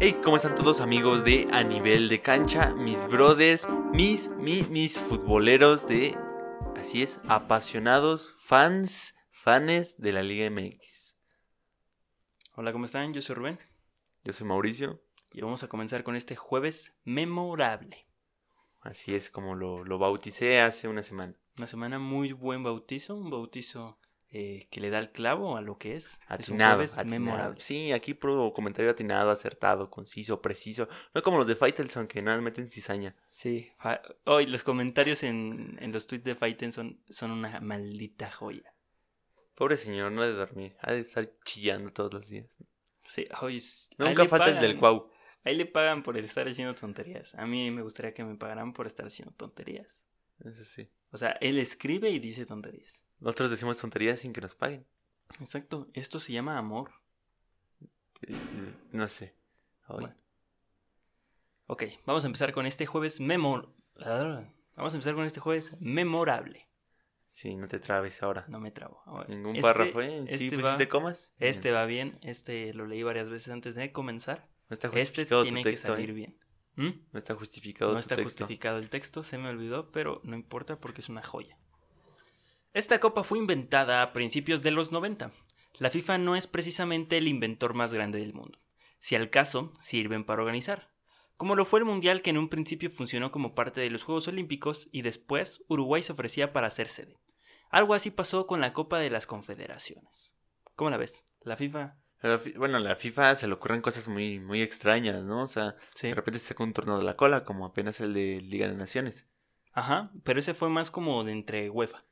Hey, ¿cómo están todos amigos de A Nivel de Cancha? Mis brothers, mis, mi- mis futboleros de... Así es, apasionados, fans, fanes de la Liga MX. Hola, ¿cómo están? Yo soy Rubén Yo soy Mauricio, y vamos a comenzar con este jueves memorable. así es como lo, lo bauticé hace una semana. Una semana muy buen bautizo, un bautizo eh, que le da el clavo a lo que es. es Atinado, jueves atinado. memorable. Sí, aquí pro comentario atinado, acertado, conciso, preciso. No como los de Faitelson que nada meten cizaña. Sí, hoy los comentarios en, en los tweets de Fighten son, son una maldita joya. Pobre señor, no ha de dormir, ha de estar chillando todos los días. Sí, hoy es- Nunca falta el del cuau. Ahí le pagan por estar haciendo tonterías. A mí me gustaría que me pagaran por estar haciendo tonterías. Eso sí. O sea, él escribe y dice tonterías. Nosotros decimos tonterías sin que nos paguen. Exacto, esto se llama amor. Eh, eh, No sé. Bueno. Ok, vamos a empezar con este jueves memor... Vamos a empezar con este jueves memorable. Sí, no te trabes ahora. No me trabo. Ahora, Ningún este- párrafo, ¿eh? Este, ¿Sí va, pusiste comas? este va bien. Este lo leí varias veces antes de comenzar. No está Este tiene tu que salir ¿eh? bien. ¿Mm? No está justificado No está texto. justificado el texto, se me olvidó, pero no importa porque es una joya. Esta copa fue inventada a principios de los 90. La FIFA no es precisamente el inventor más grande del mundo. Si al caso, sirven para organizar. Como lo fue el Mundial que en un principio funcionó como parte de los Juegos Olímpicos y después Uruguay se ofrecía para ser sede. Algo así pasó con la Copa de las Confederaciones. ¿Cómo la ves? La FIFA... Bueno, a la FIFA se le ocurren cosas muy, muy extrañas, ¿no? O sea, Sí. de repente se saca un torneo de la cola, como apenas el de Liga de Naciones. Ajá, pero ese fue más como de entre UEFA.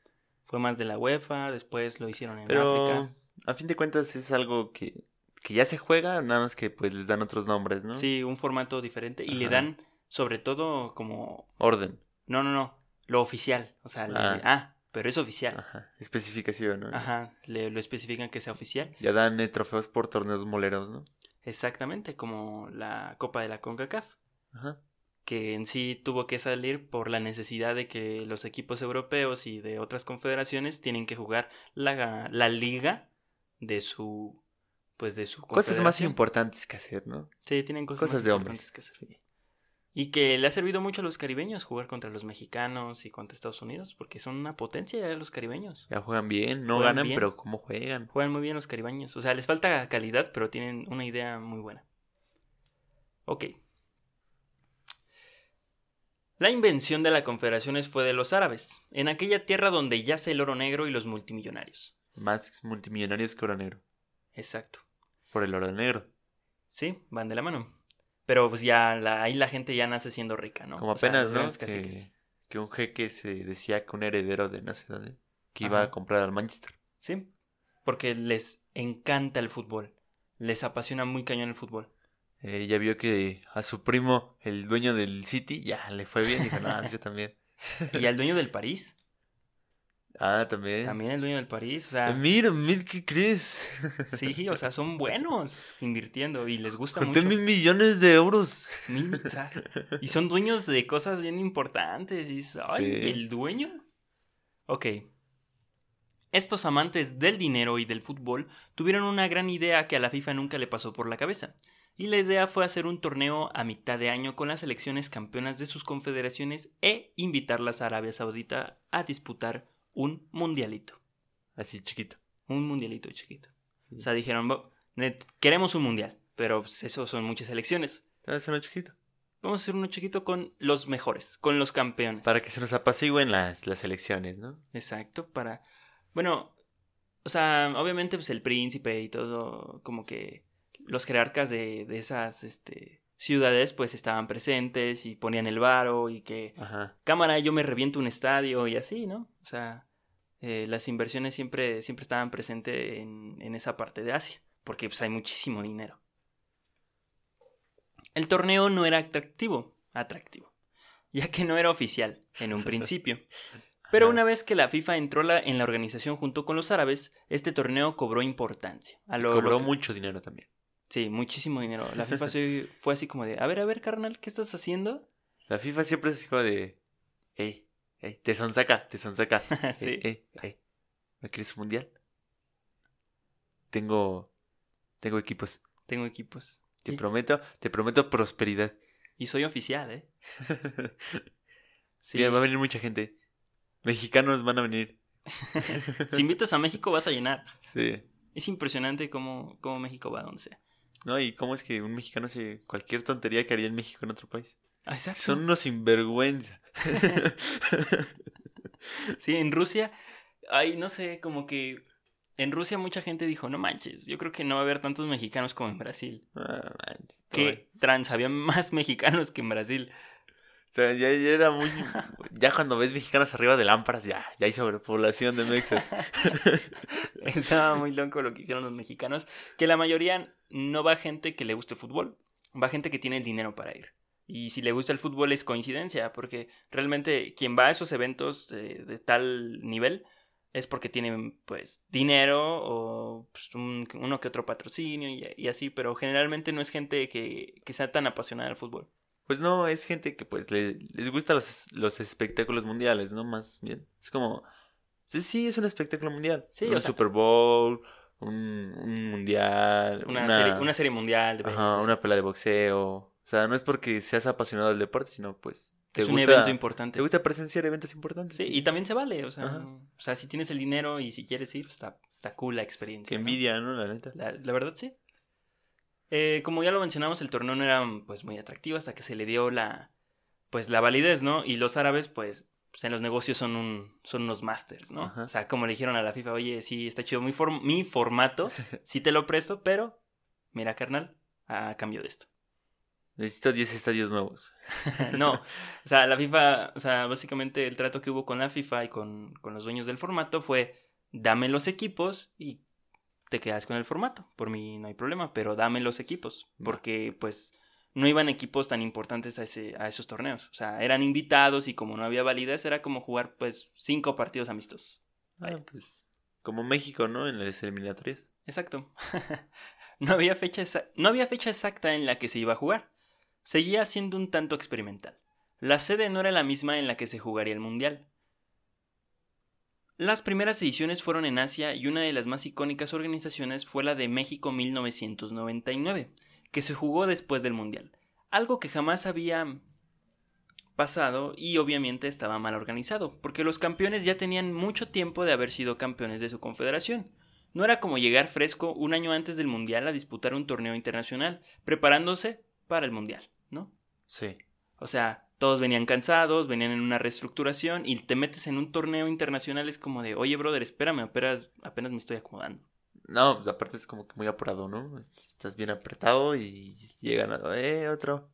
Fue más de la UEFA, después lo hicieron en Pero, África. a fin de cuentas, es algo que, que ya se juega, nada más que pues les dan otros nombres, ¿no? Sí, un formato diferente. Y le dan, sobre todo, como. Orden. No, no, no. Lo oficial. O sea, le- Ah. Pero es oficial. Ajá. Especificación, ¿no? Ajá, le, lo especifican que sea oficial. Ya dan eh, trofeos por torneos moleros, ¿no? Exactamente, como la Copa de la CONCACAF. Ajá. Que en sí tuvo que salir por la necesidad de que los equipos europeos y de otras confederaciones tienen que jugar la, la liga de su. Pues de su Cosas más importantes que hacer, ¿no? Sí, tienen cosas, Cosas más de importantes que hacer. Y que le ha servido mucho a los caribeños jugar contra los mexicanos y contra Estados Unidos, porque son una potencia ya los caribeños. Ya juegan bien, no Juegan ganan, bien. pero ¿cómo juegan? Juegan muy bien los caribeños. O sea, les falta calidad, pero tienen una idea muy buena. Ok. La invención de las confederaciones fue de los árabes, en aquella tierra donde yace el oro negro y los multimillonarios. Más multimillonarios que oro negro. Exacto. Por el oro negro. Sí, van de la mano. Pero pues ya la- ahí la gente ya nace siendo rica, ¿no? Como O apenas, ¿no? caciques. Que, que un jeque se decía que un heredero de no sé dónde, que iba a comprar al Manchester. Sí, porque les encanta el fútbol. Les apasiona muy cañón el fútbol. Eh, ya vio que a su primo, el dueño del City, ya le fue bien. Dijo, no, yo también. Y al dueño del París, Ah, también. también el dueño del París, o Eh, sea, Mira, mira, ¿qué crees? sí, o sea, son buenos invirtiendo y les gusta Conté mucho. mil millones de euros. Mil- o sea, y son dueños de cosas bien importantes. Y ay, Sí. ¿el dueño? Ok. Estos amantes del dinero y del fútbol tuvieron una gran idea que a la FIFA nunca le pasó por la cabeza. Y la idea fue hacer un torneo a mitad de año con las selecciones campeonas de sus confederaciones e invitarlas a Arabia Saudita a disputar un mundialito. Así chiquito. Un mundialito chiquito. Sí. O sea, dijeron, "Bo- net- queremos un mundial, pero pues, eso son muchas selecciones. Estaba haciendo chiquito. Vamos a hacer uno chiquito con los mejores, con los campeones. Para que se nos apacigüen las, las elecciones, ¿no? Exacto, para... Bueno, o sea, obviamente pues el príncipe y todo, como que los jerarcas de, de esas este, ciudades pues estaban presentes y ponían el varo y que Ajá. cámara yo me reviento un estadio y así, ¿no? O sea, eh, las inversiones siempre, siempre estaban presentes en, en esa parte de Asia, porque pues hay muchísimo dinero. El torneo no era atractivo, atractivo, ya que no era oficial en un principio. Pero una vez que la FIFA entró la- en la organización junto con los árabes, este torneo cobró importancia. A lo- Cobró lo que- mucho dinero también. Sí, muchísimo dinero. La FIFA fue así como de, a ver, a ver, carnal, ¿qué estás haciendo? La FIFA siempre es como de. Ey, ey, te sonsaca, te sonsaca. sí. Ey, ey, ey, ¿No quieres un mundial? Tengo. Tengo equipos. Tengo equipos. Te prometo, te prometo prosperidad. Y soy oficial, ¿eh? Sí. Mira, va a venir mucha gente. Mexicanos van a venir. si invitas a México vas a llenar. Sí. Es impresionante cómo, cómo México va a donde sea. No, y cómo es que un mexicano hace cualquier tontería que haría en México en otro país. Ah, exacto. Son unos sinvergüenza. Sí, en Rusia, ay, no sé, como que en Rusia mucha gente dijo, no manches, yo creo que no va a haber tantos mexicanos como en Brasil. Ah, manches, Que trans, había más mexicanos que en Brasil. O sea, ya, ya era muy. Ya cuando ves mexicanos arriba de lámparas, ya, ya hay sobrepoblación de mexas. Estaba muy loco lo que hicieron los mexicanos, que la mayoría no va gente que le guste el fútbol, va gente que tiene el dinero para ir. Y si le gusta el fútbol es coincidencia, porque realmente quien va a esos eventos de, de tal nivel es porque tiene pues dinero o pues, un- uno que otro patrocinio y, y así, pero generalmente no es gente que, que sea tan apasionada del fútbol. Pues no, es gente que pues le- les gustan los, los espectáculos mundiales, ¿no? Más bien. Es como. Sí, sí, es un espectáculo mundial. Sí, un o sea- Super Bowl, un, un mundial. Una, Serie, una serie mundial de ajá, una pelea de boxeo. O sea, no es porque seas apasionado del deporte, sino pues. Te es un gusta, evento importante. Te gusta presenciar eventos importantes. Sí, y también se vale, o sea, o sea, si tienes el dinero y si quieres ir, pues, está, está cool la experiencia. Qué envidia, ¿no? La neta. La, la verdad, sí. Eh, como ya lo mencionamos, el torneo no era pues muy atractivo hasta que se le dio la pues la validez, ¿no? Y los árabes, pues, pues, en los negocios son un son unos masters, ¿no? Ajá. O sea, como le dijeron a la FIFA, oye, sí, está chido mi, form- mi formato, sí te lo presto, pero mira, carnal, a cambio de esto. Necesito 10 estadios nuevos. no, o sea, la FIFA, o sea, básicamente el trato que hubo con la FIFA y con, con los dueños del formato fue, dame los equipos y te quedas con el formato. Por mí no hay problema, pero dame los equipos, Va. porque pues no iban equipos tan importantes a, ese, a esos torneos. O sea, eran invitados y como no había validez, era como jugar pues cinco partidos amistosos. Ah, pues. Como México, ¿no? En las eliminatorias. Exacto. no, había fecha no había fecha exacta en la que se iba a jugar. Seguía siendo un tanto experimental. La sede no era la misma en la que se jugaría el Mundial. Las primeras ediciones fueron en Asia y una de las más icónicas organizaciones fue la de México 1999, que se jugó después del Mundial. Algo que jamás había pasado y obviamente estaba mal organizado, porque los campeones ya tenían mucho tiempo de haber sido campeones de su confederación. No era como llegar fresco un año antes del Mundial a disputar un torneo internacional, preparándose para el Mundial, ¿no? Sí. O sea, todos venían cansados, venían en una reestructuración y te metes en un torneo internacional es como de, oye, brother, espérame, apenas, apenas me estoy acomodando. No, pues aparte es como que muy apurado, ¿no? Estás bien apretado y llegan a... Eh, otro.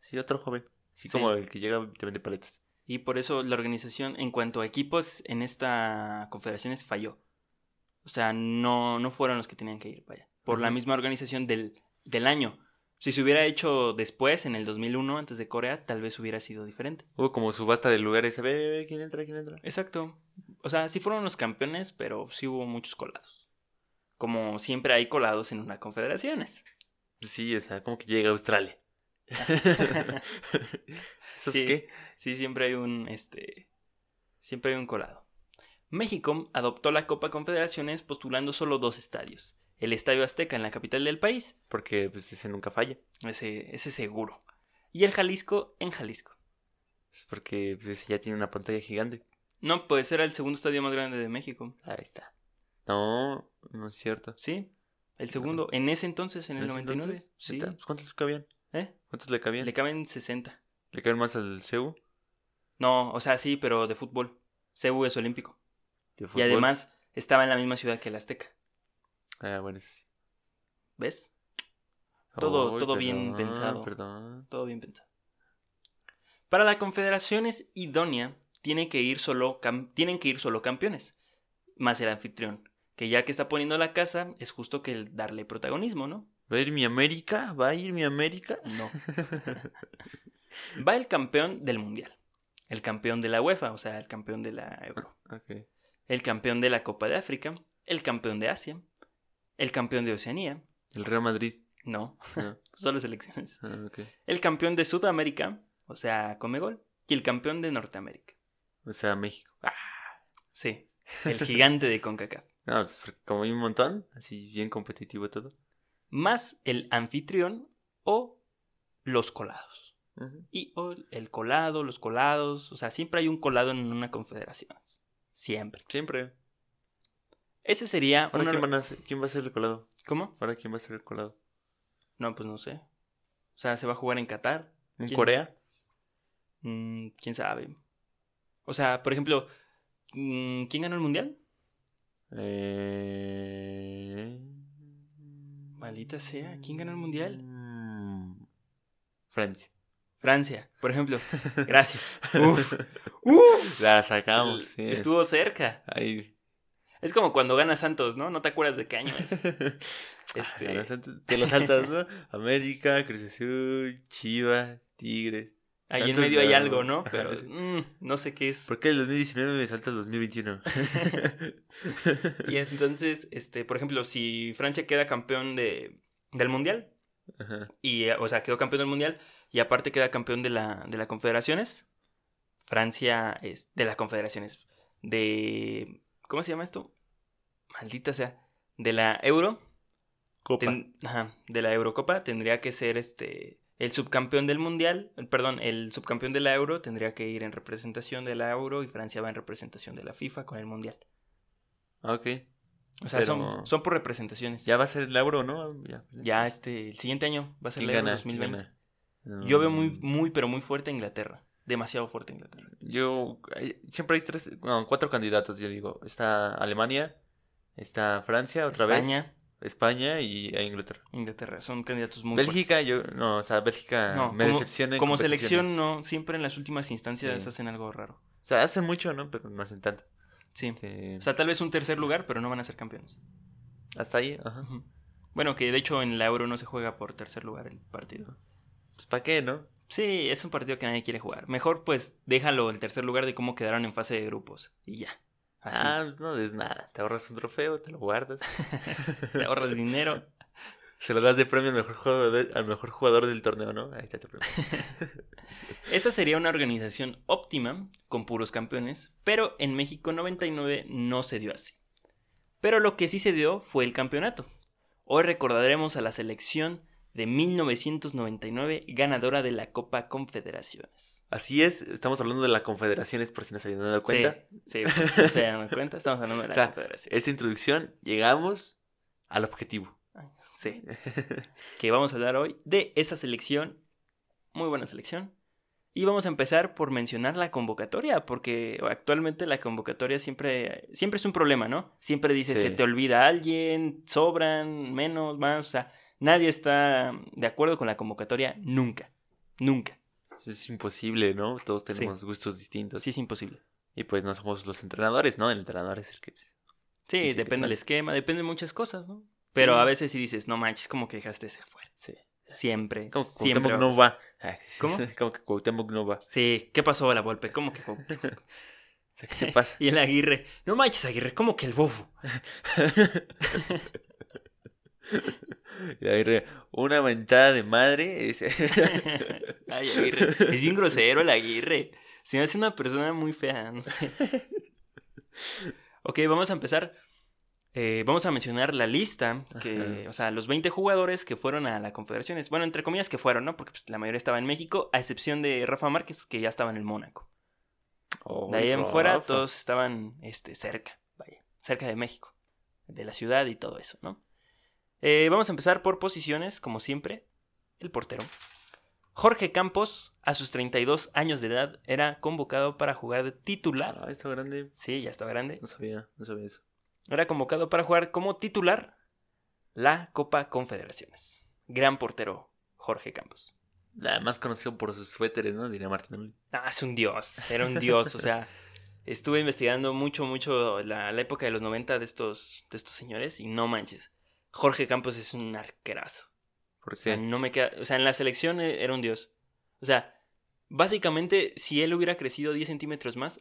Sí, otro joven. Así Sí. como el que llega y te vende paletas. Y por eso la organización en cuanto a equipos en esta confederaciones falló. O sea, no, no fueron los que tenían que ir, vaya. Por la misma organización del, del año. Si se hubiera hecho después, en el 2001, antes de Corea, tal vez hubiera sido diferente. Hubo como subasta de lugares. A ver, ¿quién entra? ¿Quién entra? Exacto. O sea, sí fueron los campeones, pero sí hubo muchos colados. Como siempre hay colados en una confederaciones. Sí, o sea, como que llega a Australia. ¿Eso Sí. es qué? Sí, siempre hay un, este, siempre hay un colado. México adoptó la Copa Confederaciones postulando solo dos estadios. El Estadio Azteca en la capital del país, Porque pues ese nunca falla. ese, ese seguro. Y el Jalisco en Jalisco. Es porque pues, ese ya tiene una pantalla gigante. No, pues era el segundo estadio más grande de México. Ahí está. No, no es cierto. ¿Sí? El segundo, en ese entonces, en el ¿En ese 99. entonces? Sí. Pues, ¿Cuántos le cabían? ¿Eh? ¿Cuántos le cabían? Le ¿Le, caben 60. caben más al CEU? No, o sea, sí, pero de fútbol. CEU es olímpico. de Y además estaba en la misma ciudad que el Azteca. Ah, bueno, eso sí. ¿Ves? Todo- todo bien pensado. Perdón. Todo bien pensado. Para la confederación es idónea, tiene que ir solo tienen que ir solo campeones, más el anfitrión, que ya que está poniendo la casa, es justo que el darle protagonismo, ¿no? ¿Va a ir mi América? ¿Va a ir mi América? No. Va el campeón del mundial, el campeón de la UEFA, o sea, el campeón de la Euro, el campeón de la Copa de África, el campeón de Asia, el campeón de Oceanía, El Real Madrid. no, solo selecciones, ah, el campeón de Sudamérica, o sea, Comegol, y el campeón de Norteamérica. O sea, México. Ah, Sí, el gigante de CONCACAF. no, pues, como hay un montón, así bien competitivo todo. Más el anfitrión o los colados. Y o el colado, los colados, o sea, siempre hay un colado en una confederación. Siempre. Siempre. Ese sería Ahora, una- ¿quién, van a ser- quién va a ser el colado? ¿Cómo? Ahora, ¿quién va a ser el colado? No, pues no sé. O sea, se va a jugar en Qatar. ¿En ¿Quién? Corea? Mm, ¿Quién sabe? O sea, por ejemplo, mm, ¿quién ganó el mundial? Eh... Maldita sea, ¿quién ganó el mundial? Francia. Francia, por ejemplo. Gracias. Uf. Uf. La sacamos. sí. Estuvo cerca. Ahí. Es como cuando gana Santos, ¿no? No te acuerdas de qué año es. Este- Ah, los Santos- Te los saltas, ¿no? América, Cruz Chivas, Tigres. Ahí en medio hay algo, ¿no? Pero mm, no sé qué es. ¿Por qué el 2019 me salta el 2021? Y entonces, este, por ejemplo, si Francia queda campeón de, del mundial, Ajá. y, o sea, quedó campeón del mundial, y aparte queda campeón de la, de la confederaciones, Francia es de las confederaciones, de, ¿cómo se llama esto? Maldita sea, de la Euro, Copa. ten- ajá, de la Eurocopa tendría que ser este el subcampeón del mundial, perdón, el subcampeón de la Euro tendría que ir en representación de la Euro y Francia va en representación de la FIFA con el mundial. Ah, ok. O sea, Pero- son, son por representaciones. Ya va a ser el euro, ¿no? Ya, Ya este, el siguiente año va a ser ¿Quién el Euro gana? 2020. ¿Quién gana? Yo veo No. muy, muy, pero muy fuerte a Inglaterra. Demasiado fuerte Inglaterra. Yo. Siempre hay tres. No, cuatro candidatos, yo digo. Está Alemania, está Francia, otra España, vez. España y e Inglaterra. Inglaterra. Son candidatos muy Bélgica, fuertes. yo. No, o sea, Bélgica No, me como- decepciona. en Como selección, no. Siempre en las últimas instancias Sí. hacen algo raro. O sea, hacen mucho, ¿no? Pero no hacen tanto. Sí. Este, O sea, tal vez un tercer lugar, pero no van a ser campeones. hasta ahí, ajá. Bueno, que de hecho en la Euro no se juega por tercer lugar el partido. Pues, ¿para qué, no? Sí, es un partido que nadie quiere jugar. Mejor, pues, déjalo el tercer lugar de cómo quedaron en fase de grupos. Y ya. Así. Ah, no des nada. Te ahorras un trofeo, te lo guardas. Te ahorras dinero. Se lo das de premio al mejor jugador, al mejor jugador del torneo, ¿no? Ahí está tu premio. Esa sería una organización óptima, con puros campeones, pero en México 99 no se dio así. Pero lo que sí se dio fue el campeonato. Hoy recordaremos a la selección de 1999 ganadora de la Copa Confederaciones. Así es, estamos hablando de la Confederaciones, por si no se habían dado cuenta. Sí, sí, no se dan cuenta, estamos hablando de la O sea, Confederación. Esta introducción, llegamos al objetivo. Sí, que vamos a hablar hoy de esa selección, muy buena selección. Y vamos a empezar por mencionar la convocatoria, porque actualmente la convocatoria siempre, siempre es un problema, ¿no? Siempre dices, Sí. se te olvida alguien, sobran, menos, más, o sea, nadie está de acuerdo con la convocatoria nunca, nunca. Es imposible, ¿no? Todos tenemos gustos distintos. Sí, es imposible. Y pues no somos los entrenadores, ¿no? El entrenador es el que... Sí, sí, ¿qué depende del esquema, depende de muchas cosas, ¿no? Pero Sí. a veces sí dices, no manches, como que dejaste ese afuera. Sí. Siempre, Como que siempre. No va. ¿Cómo? Como que Cuauhtémoc no va. Sí, ¿qué pasó a la Volpe? ¿Cómo que Cuauhtémoc? O sea, ¿qué te pasa? y el Aguirre, no manches Aguirre, ¿cómo que el bofo? Y ahí re- una mentada de madre. es- Ay, Aguirre, es bien grosero el Aguirre. Se me hace una persona muy fea, no sé. Ok, vamos a empezar. Eh, vamos a mencionar la lista, que, Ajá. o sea, los 20 jugadores que fueron a la Confederaciones. Bueno, entre comillas que fueron, ¿no? Porque pues, la mayoría estaba en México, a excepción de Rafa Márquez, que ya estaba en el Mónaco. De ahí en fuera, todos estaban este, cerca, vaya, cerca de México, de la ciudad y todo eso, ¿no? Eh, vamos a empezar por posiciones, como siempre. El portero. Jorge Campos, a sus 32 años de edad, era convocado para jugar de titular. Ah, está grande. Sí, ya está grande. No sabía, no sabía eso. Era convocado para jugar como titular la Copa Confederaciones. Gran portero, Jorge Campos. La más conocido por sus suéteres, ¿no? Diría Martín. Ah, es un dios, era un dios, o sea, estuve investigando mucho, mucho la, la época de los 90 de estos, de estos señores y no manches, Jorge Campos es un arquerazo. ¿Por O sea, qué? no me queda, o sea, en la selección eh, era un dios. O sea, básicamente, si él hubiera crecido 10 centímetros más,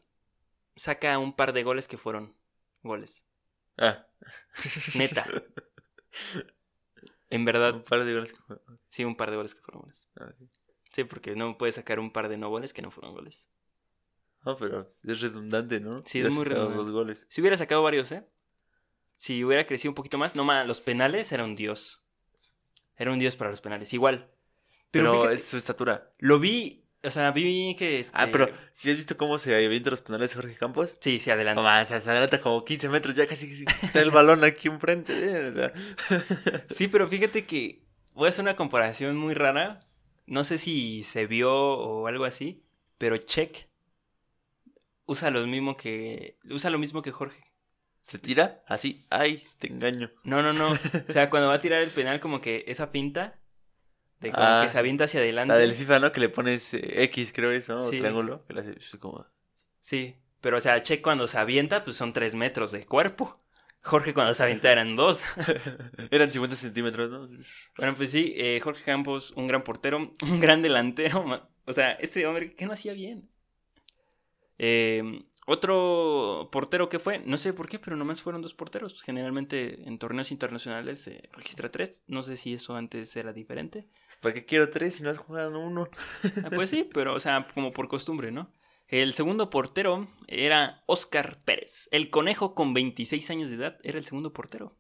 saca un par de goles que fueron goles. Ah. Neta. En verdad, Un par de goles. que fue- sí, un par de goles que fueron goles. Ah. Sí, porque no puedes sacar un par de no goles que no fueron goles. No, pero es redundante, ¿no? Sí, es muy redundante. dos goles. Si hubiera sacado varios, ¿eh? Si hubiera crecido un poquito más, no más, los penales era un dios. Era un dios para los penales. Igual, Pero, Pero, fíjate, es su estatura. lo vi, o sea, vi que... Este... Ah, pero si has visto cómo se avienta los penales de Jorge Campos? Sí, sí, adelante. No más, se adelanta como 15 metros, ya casi está el balón aquí enfrente. ¿eh? O sea, Sí, pero fíjate que voy a hacer una comparación muy rara. No sé si se vio o algo así, pero Check usa lo mismo que usa lo mismo que Jorge. Se tira así, ay, te engaño. No, no, no. O sea, cuando va a tirar el penal como que esa finta de como Ah, que se avienta hacia adelante. La del FIFA, ¿no? Que le pones eh, X, creo eso, ¿no? O triángulo. Que le hace es como... Sí, pero o sea, Check cuando se avienta pues son tres metros de cuerpo. Jorge cuando se avienta eran dos. Eran 50 centímetros, ¿no? Bueno, pues sí, eh, Jorge Campos, un gran portero, un gran delantero. O sea, este hombre, ¿qué no hacía bien? Eh, otro portero que fue, no sé por qué, pero nomás fueron dos porteros. Generalmente en torneos internacionales se registra tres. No sé si eso antes era diferente. ¿Para qué quiero tres si no has jugado uno? Ah, pues sí, pero o sea, como por costumbre, ¿no? El segundo portero era Oscar Pérez. El conejo con 26 años de edad era el segundo portero.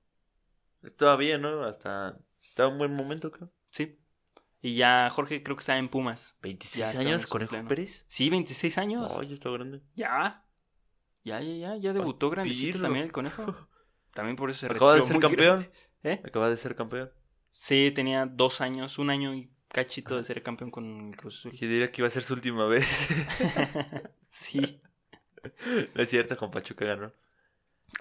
Estaba bien, ¿no? Hasta... Estaba en buen momento, creo. Sí. Y ya Jorge creo que está en Pumas. 26 Ya estaba años, Conejo pleno. Pérez. Sí, 26 años. Ay, ya está grande. Ya. Ya, ya, ya. Ya debutó grandecito Pirlo. también el conejo. También por eso se Acaba de ser campeón. ¿Eh? Acaba de ser campeón. Sí, tenía dos años, un año y cachito de ser campeón con el Cruz Azul. Diría que iba a ser su última vez. Sí. no es cierto, con Pachuca ganó.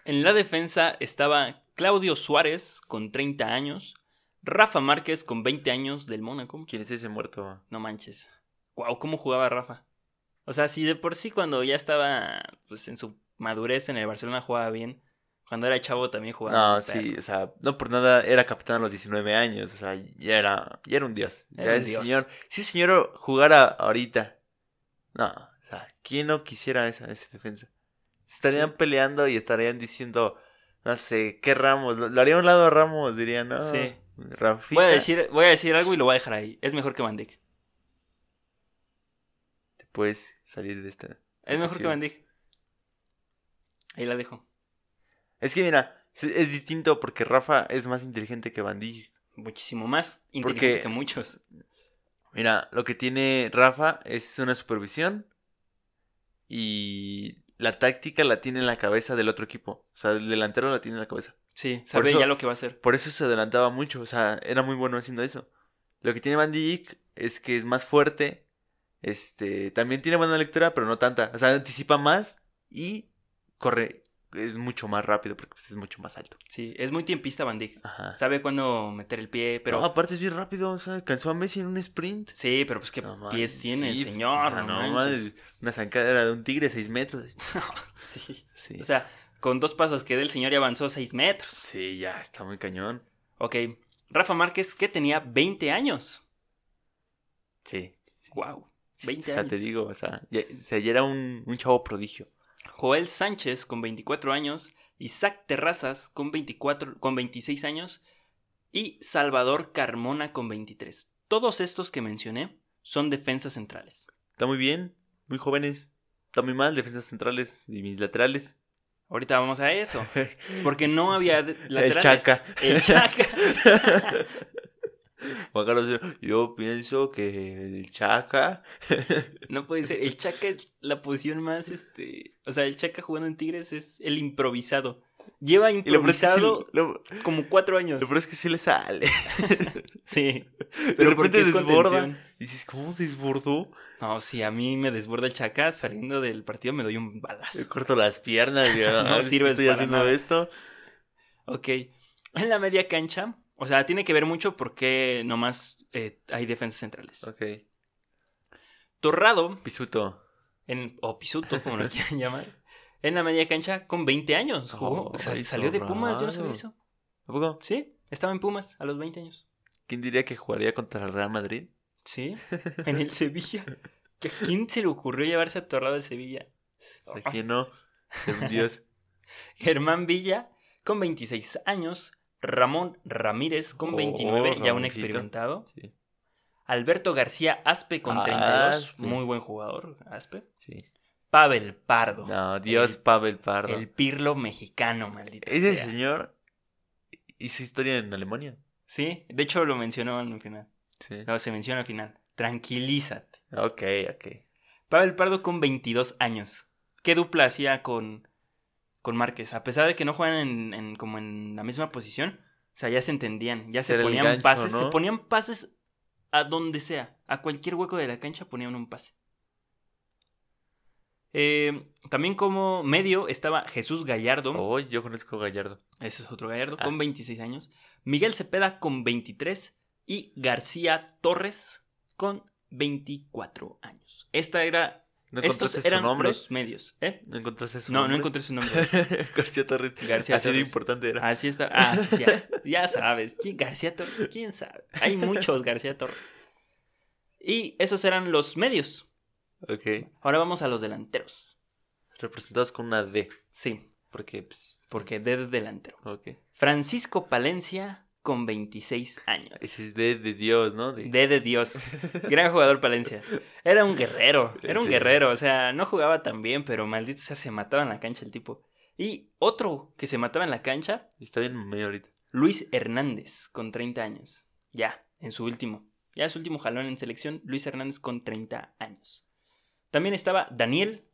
En la defensa estaba Claudio Suárez con 30 años, Rafa Márquez con 20 años del Mónaco. ¿Quién es ese muerto? No manches. Wow, cómo jugaba Rafa. O sea, si de por sí cuando ya estaba pues en su madurez en el Barcelona jugaba bien, cuando era chavo también jugaba. No, sí, o sea, no por nada era capitán a los 19 años, o sea, ya era, ya era un dios. Era Ya un ese dios. señor, si ese señor jugara ahorita, no, o sea, ¿quién no quisiera esa, esa defensa? Estarían Sí. peleando y estarían diciendo, no sé, ¿qué Ramos? Lo, lo haría a un lado a Ramos, dirían, no, Sí. Rafita, Voy a, decir, voy a decir algo y lo voy a dejar ahí. Es mejor que Van Dijk. Puedes salir de esta. Es mejor que. Van Dijk. Ahí la dejo. Es que mira, es, es distinto porque Rafa es más inteligente que Van Dijk. Muchísimo más inteligente Porque- que muchos. Mira, lo que tiene Rafa es una supervisión y la táctica la tiene en la cabeza del otro equipo. O sea, el delantero la tiene en la cabeza. Sí, sabe eso- ya lo que va a hacer. Por eso se adelantaba mucho, o sea, era muy bueno haciendo eso. Lo que tiene Van Dijk es que es más fuerte, este, también tiene buena lectura, pero no tanta. O sea, anticipa más y corre, es mucho más rápido porque pues, es mucho más alto. Sí, es muy tiempista Van Dijk. Ajá. Sabe cuándo meter el pie, pero... No, aparte es bien rápido, o sea, alcanzó a Messi en un sprint. Sí, pero pues qué No pies tiene sí, el pues, señor. sea, no no mames, una zancada de un tigre, seis metros. sí. Sí. O sea, con dos pasos que dé el señor ya avanzó seis metros. sí, ya está muy cañón. Ok. Rafa Márquez, que tenía 20 años. Sí. sí. Wow. Sí, 20 o sea, te digo, o sea, ya, o sea, ya era un, un chavo prodigio. Joel Sánchez con 24 años, Isaac Terrazas con 24 con 26 años y Salvador Carmona con 23. Todos estos que mencioné son defensas centrales. Está muy bien, muy jóvenes. Está muy mal, defensas centrales y mis laterales. Ahorita vamos a eso, porque no había laterales. Chaca. El Chaca. Juan Carlos, yo pienso que el Chaca. No puede ser. El Chaca es la posición más, este... O sea, el Chaca jugando en Tigres es el improvisado. Lleva Y lo peor es que sí, improvisado lo, como cuatro años. lo peor es que sí le sale. Sí. De Pero repente porque es desborda. Y dices, ¿cómo desbordó? No, si a mí me desborda el Chaca saliendo del partido me doy un Le balazo. corto las piernas. Y, ah, No sirves estoy para haciendo nada. esto. Ok. En la media cancha, o sea, tiene que ver mucho porque nomás eh, hay defensas centrales. Ok. Torrado, Pisuto. en, o Pisuto, como lo quieran llamar, en la media cancha con 20 años. Jugó. Oh, Sal- salió de Pumas, yo no sabía eso. ¿A poco? Sí, estaba en Pumas a los 20 años. ¿Quién diría que jugaría contra el Real Madrid? Sí, en el Sevilla. ¿Que ¿A quién se le ocurrió llevarse a Torrado al Sevilla? O sea, ¿quién no? Un dios. Germán Villa con 26 años. Ramón Ramírez con Oh, 29, ya un experimentado. Sí. Alberto García Aspe con Ah, 32, Aspe. muy buen jugador, Aspe. Sí. Pavel Pardo, No, Dios El- Pavel Pardo. el pirlo mexicano, maldito Ese sea. señor hizo historia en Alemania. Sí, de hecho lo mencionó en el final. Sí. No, se menciona al final. Tranquilízate. Ok, ok. Pavel Pardo con 22 años. ¿Qué dupla hacía con, con Márquez? A pesar de que no juegan en, en- como en la misma posición, o sea, ya se entendían, ya se ponían gancho, pases, ¿no? se ponían pases a donde sea, a cualquier hueco de la cancha ponían un pase. Eh, también como medio estaba Jesús Gallardo, Oh, yo conozco a Gallardo. ese es otro Gallardo, Ah. con 26 años, Miguel Cepeda con 23 y García Torres con 24 años. Esta era ¿No estos encontraste su eran nombre? los medios, ¿eh? ¿No encontraste su No, nombre? no encontré su nombre. García Torres. García Así de importante era. Así está. Ah, ya, ya sabes. ¿Quién, García Torres? ¿Quién sabe? Hay muchos García Torres. Y esos eran los medios. Ok. Ahora vamos a los delanteros. Representados con una D. Sí, Porque, pues, porque D de delantero. ok. Francisco Palencia con 26 años. Ese es D de Dios, ¿no? De... D de Dios. Gran jugador Palencia. Era un guerrero. Era un Sí. guerrero. O sea, no jugaba tan bien, pero maldito sea, se mataba en la cancha el tipo. Y otro que se mataba en la cancha Está bien medio ahorita. Luis Hernández, con 30 años. Ya, en su último. Ya su último jalón en selección, Luis Hernández con 30 años. También estaba Daniel,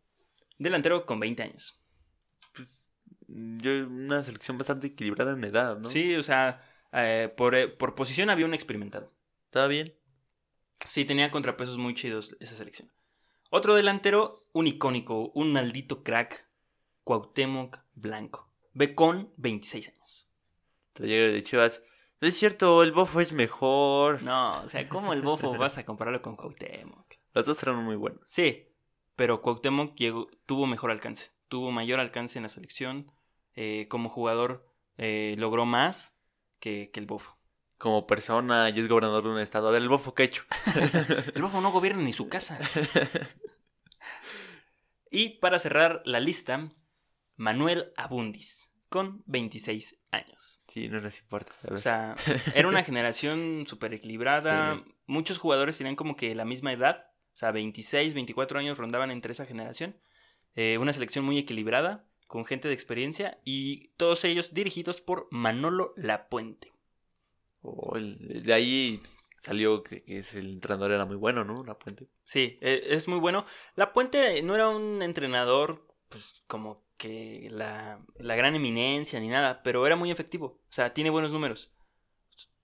delantero con 20 años. Pues, yo, una selección bastante equilibrada en edad, ¿no? Sí, o sea, eh, por, eh, por posición había un experimentado. Estaba bien. Sí, tenía contrapesos muy chidos esa selección. Otro delantero, un icónico, un maldito crack, Cuauhtémoc Blanco. Ve con 26 años. Te llega de Chivas. No es cierto, el bofo es mejor. No, o sea, ¿cómo el bofo vas a compararlo con Cuauhtémoc? Los dos eran muy buenos. Sí, pero Cuauhtémoc llegó, tuvo mejor alcance, tuvo mayor alcance en la selección. eh, como jugador eh, logró más que, que el Bofo. Como persona y es gobernador de un estado. A ver, el bofo que ha hecho. El Bofo no gobierna ni su casa. y para cerrar la lista, Manuel Abundis, con 26 años. Sí, no nos importa. O sea, era una generación súper equilibrada. Sí. Muchos jugadores tenían como que la misma edad. O sea, 26, 24 años rondaban entre esa generación. Eh, una selección muy equilibrada, con gente de experiencia. Y todos ellos dirigidos por Manolo Lapuente. Oh, el- de ahí pues, salió que, es- el entrenador era muy bueno, ¿no? La puente. Sí, eh, es muy bueno. Lapuente no era un entrenador, pues como que la, la gran eminencia ni nada, pero era muy efectivo. O sea, tiene buenos números.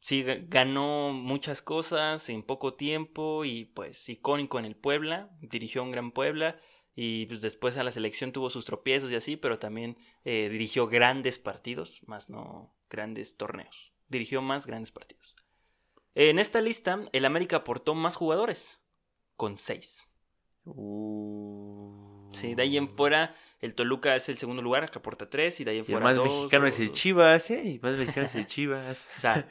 Sí, ga- ganó muchas cosas en poco tiempo y pues icónico en el Puebla, dirigió un gran Puebla y pues después a la selección tuvo sus tropiezos y así, pero también eh, dirigió grandes partidos, más no grandes torneos. Dirigió más grandes partidos. En esta lista, el América aportó más jugadores, con seis. Uh. Sí, de ahí en fuera, el Toluca es el segundo lugar, que aporta tres, y de ahí en Y el fuera más dos, mexicano dos, es el. Chivas, ¿eh? El más mexicano es el Chivas. O sea,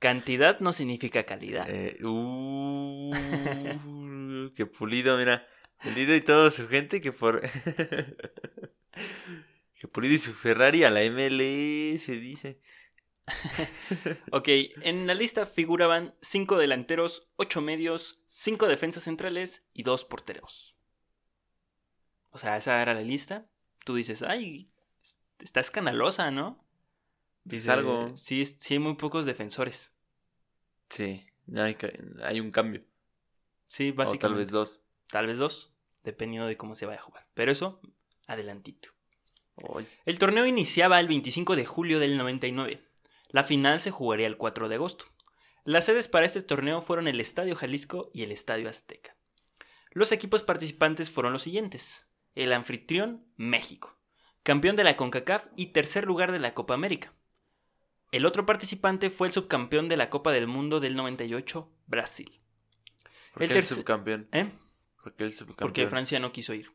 cantidad no significa calidad. Eh, uh, qué pulido, mira. Pulido y toda su gente que por. que pulido y su Ferrari a la MLS, dice. Ok, en la lista figuraban cinco delanteros, ocho medios, cinco defensas centrales y dos porteros. O sea, esa era la lista. Tú dices, ay, es- está escandalosa, ¿no? Es algo. Sí, sí hay muy pocos defensores. Sí, hay, hay un cambio. Sí, O básicamente. tal vez dos. Tal vez dos, dependiendo de cómo se vaya a jugar. Pero eso, adelantito. El torneo iniciaba el 25 de julio del 99. La final se jugaría el 4 de agosto. Las sedes para este torneo fueron el Estadio Jalisco y el Estadio Azteca. Los equipos participantes fueron los siguientes. El anfitrión, México. Campeón de la CONCACAF y tercer lugar de la Copa América. El otro participante fue el subcampeón de la Copa del Mundo del 98, Brasil. ¿por El qué el tercer- subcampeón? ¿Eh? Porque Francia no quiso ir.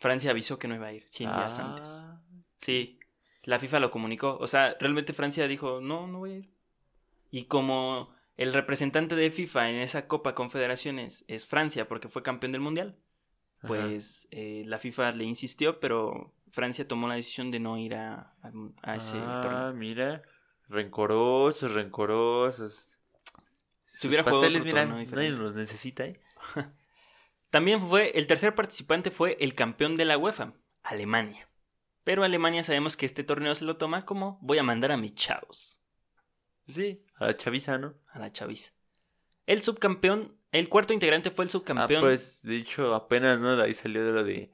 Francia avisó que no iba a ir 100 días Ah, antes. Sí, la FIFA lo comunicó. O sea, realmente Francia dijo, no, no voy a ir. Y como el representante de FIFA en esa Copa Confederaciones es Francia porque fue campeón del Mundial, pues eh, la FIFA le insistió, pero Francia tomó la decisión de no ir a, a- a ese ah, torneo. mira. Rencorosos, rencorosos. Si hubiera jugado otro mira, torneo nadie los necesita, ¿eh? También fue, el tercer participante fue el campeón de la UEFA, Alemania. Pero Alemania sabemos que este torneo se lo toma como voy a mandar a mis chavos. Sí, a la chaviza, ¿no? A la chaviza. El subcampeón, el cuarto integrante fue el subcampeón. Ah, pues, de hecho, apenas, ¿no? De ahí salió de lo de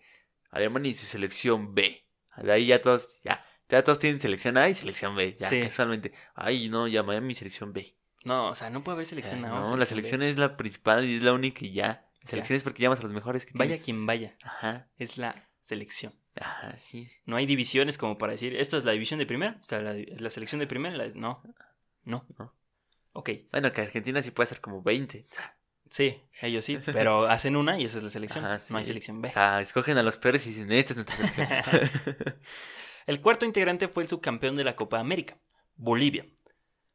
Alemania y su selección B. De ahí ya todos, ya, ya todos tienen selección A y selección B. Ya, Sí. casualmente. Ay, no, ya mi selección B. No, o sea, no puede haber selección A o no, la selección es la principal y es la única y ya. La selección es porque llamas a los mejores que Vaya tienes. quien vaya, Ajá, es la selección. ajá, sí. No hay divisiones como para decir, esto es la división de primera, esta es la, selección de primera, la- no, no, No. Ok, Bueno, que Argentina sí puede ser como 20. O sea, sí, ellos sí, pero hacen una y esa es la selección, Ajá, sí. no hay selección B. O sea, escogen a los peores y dicen, esta es nuestra selección. El cuarto integrante fue el subcampeón de la Copa América, Bolivia.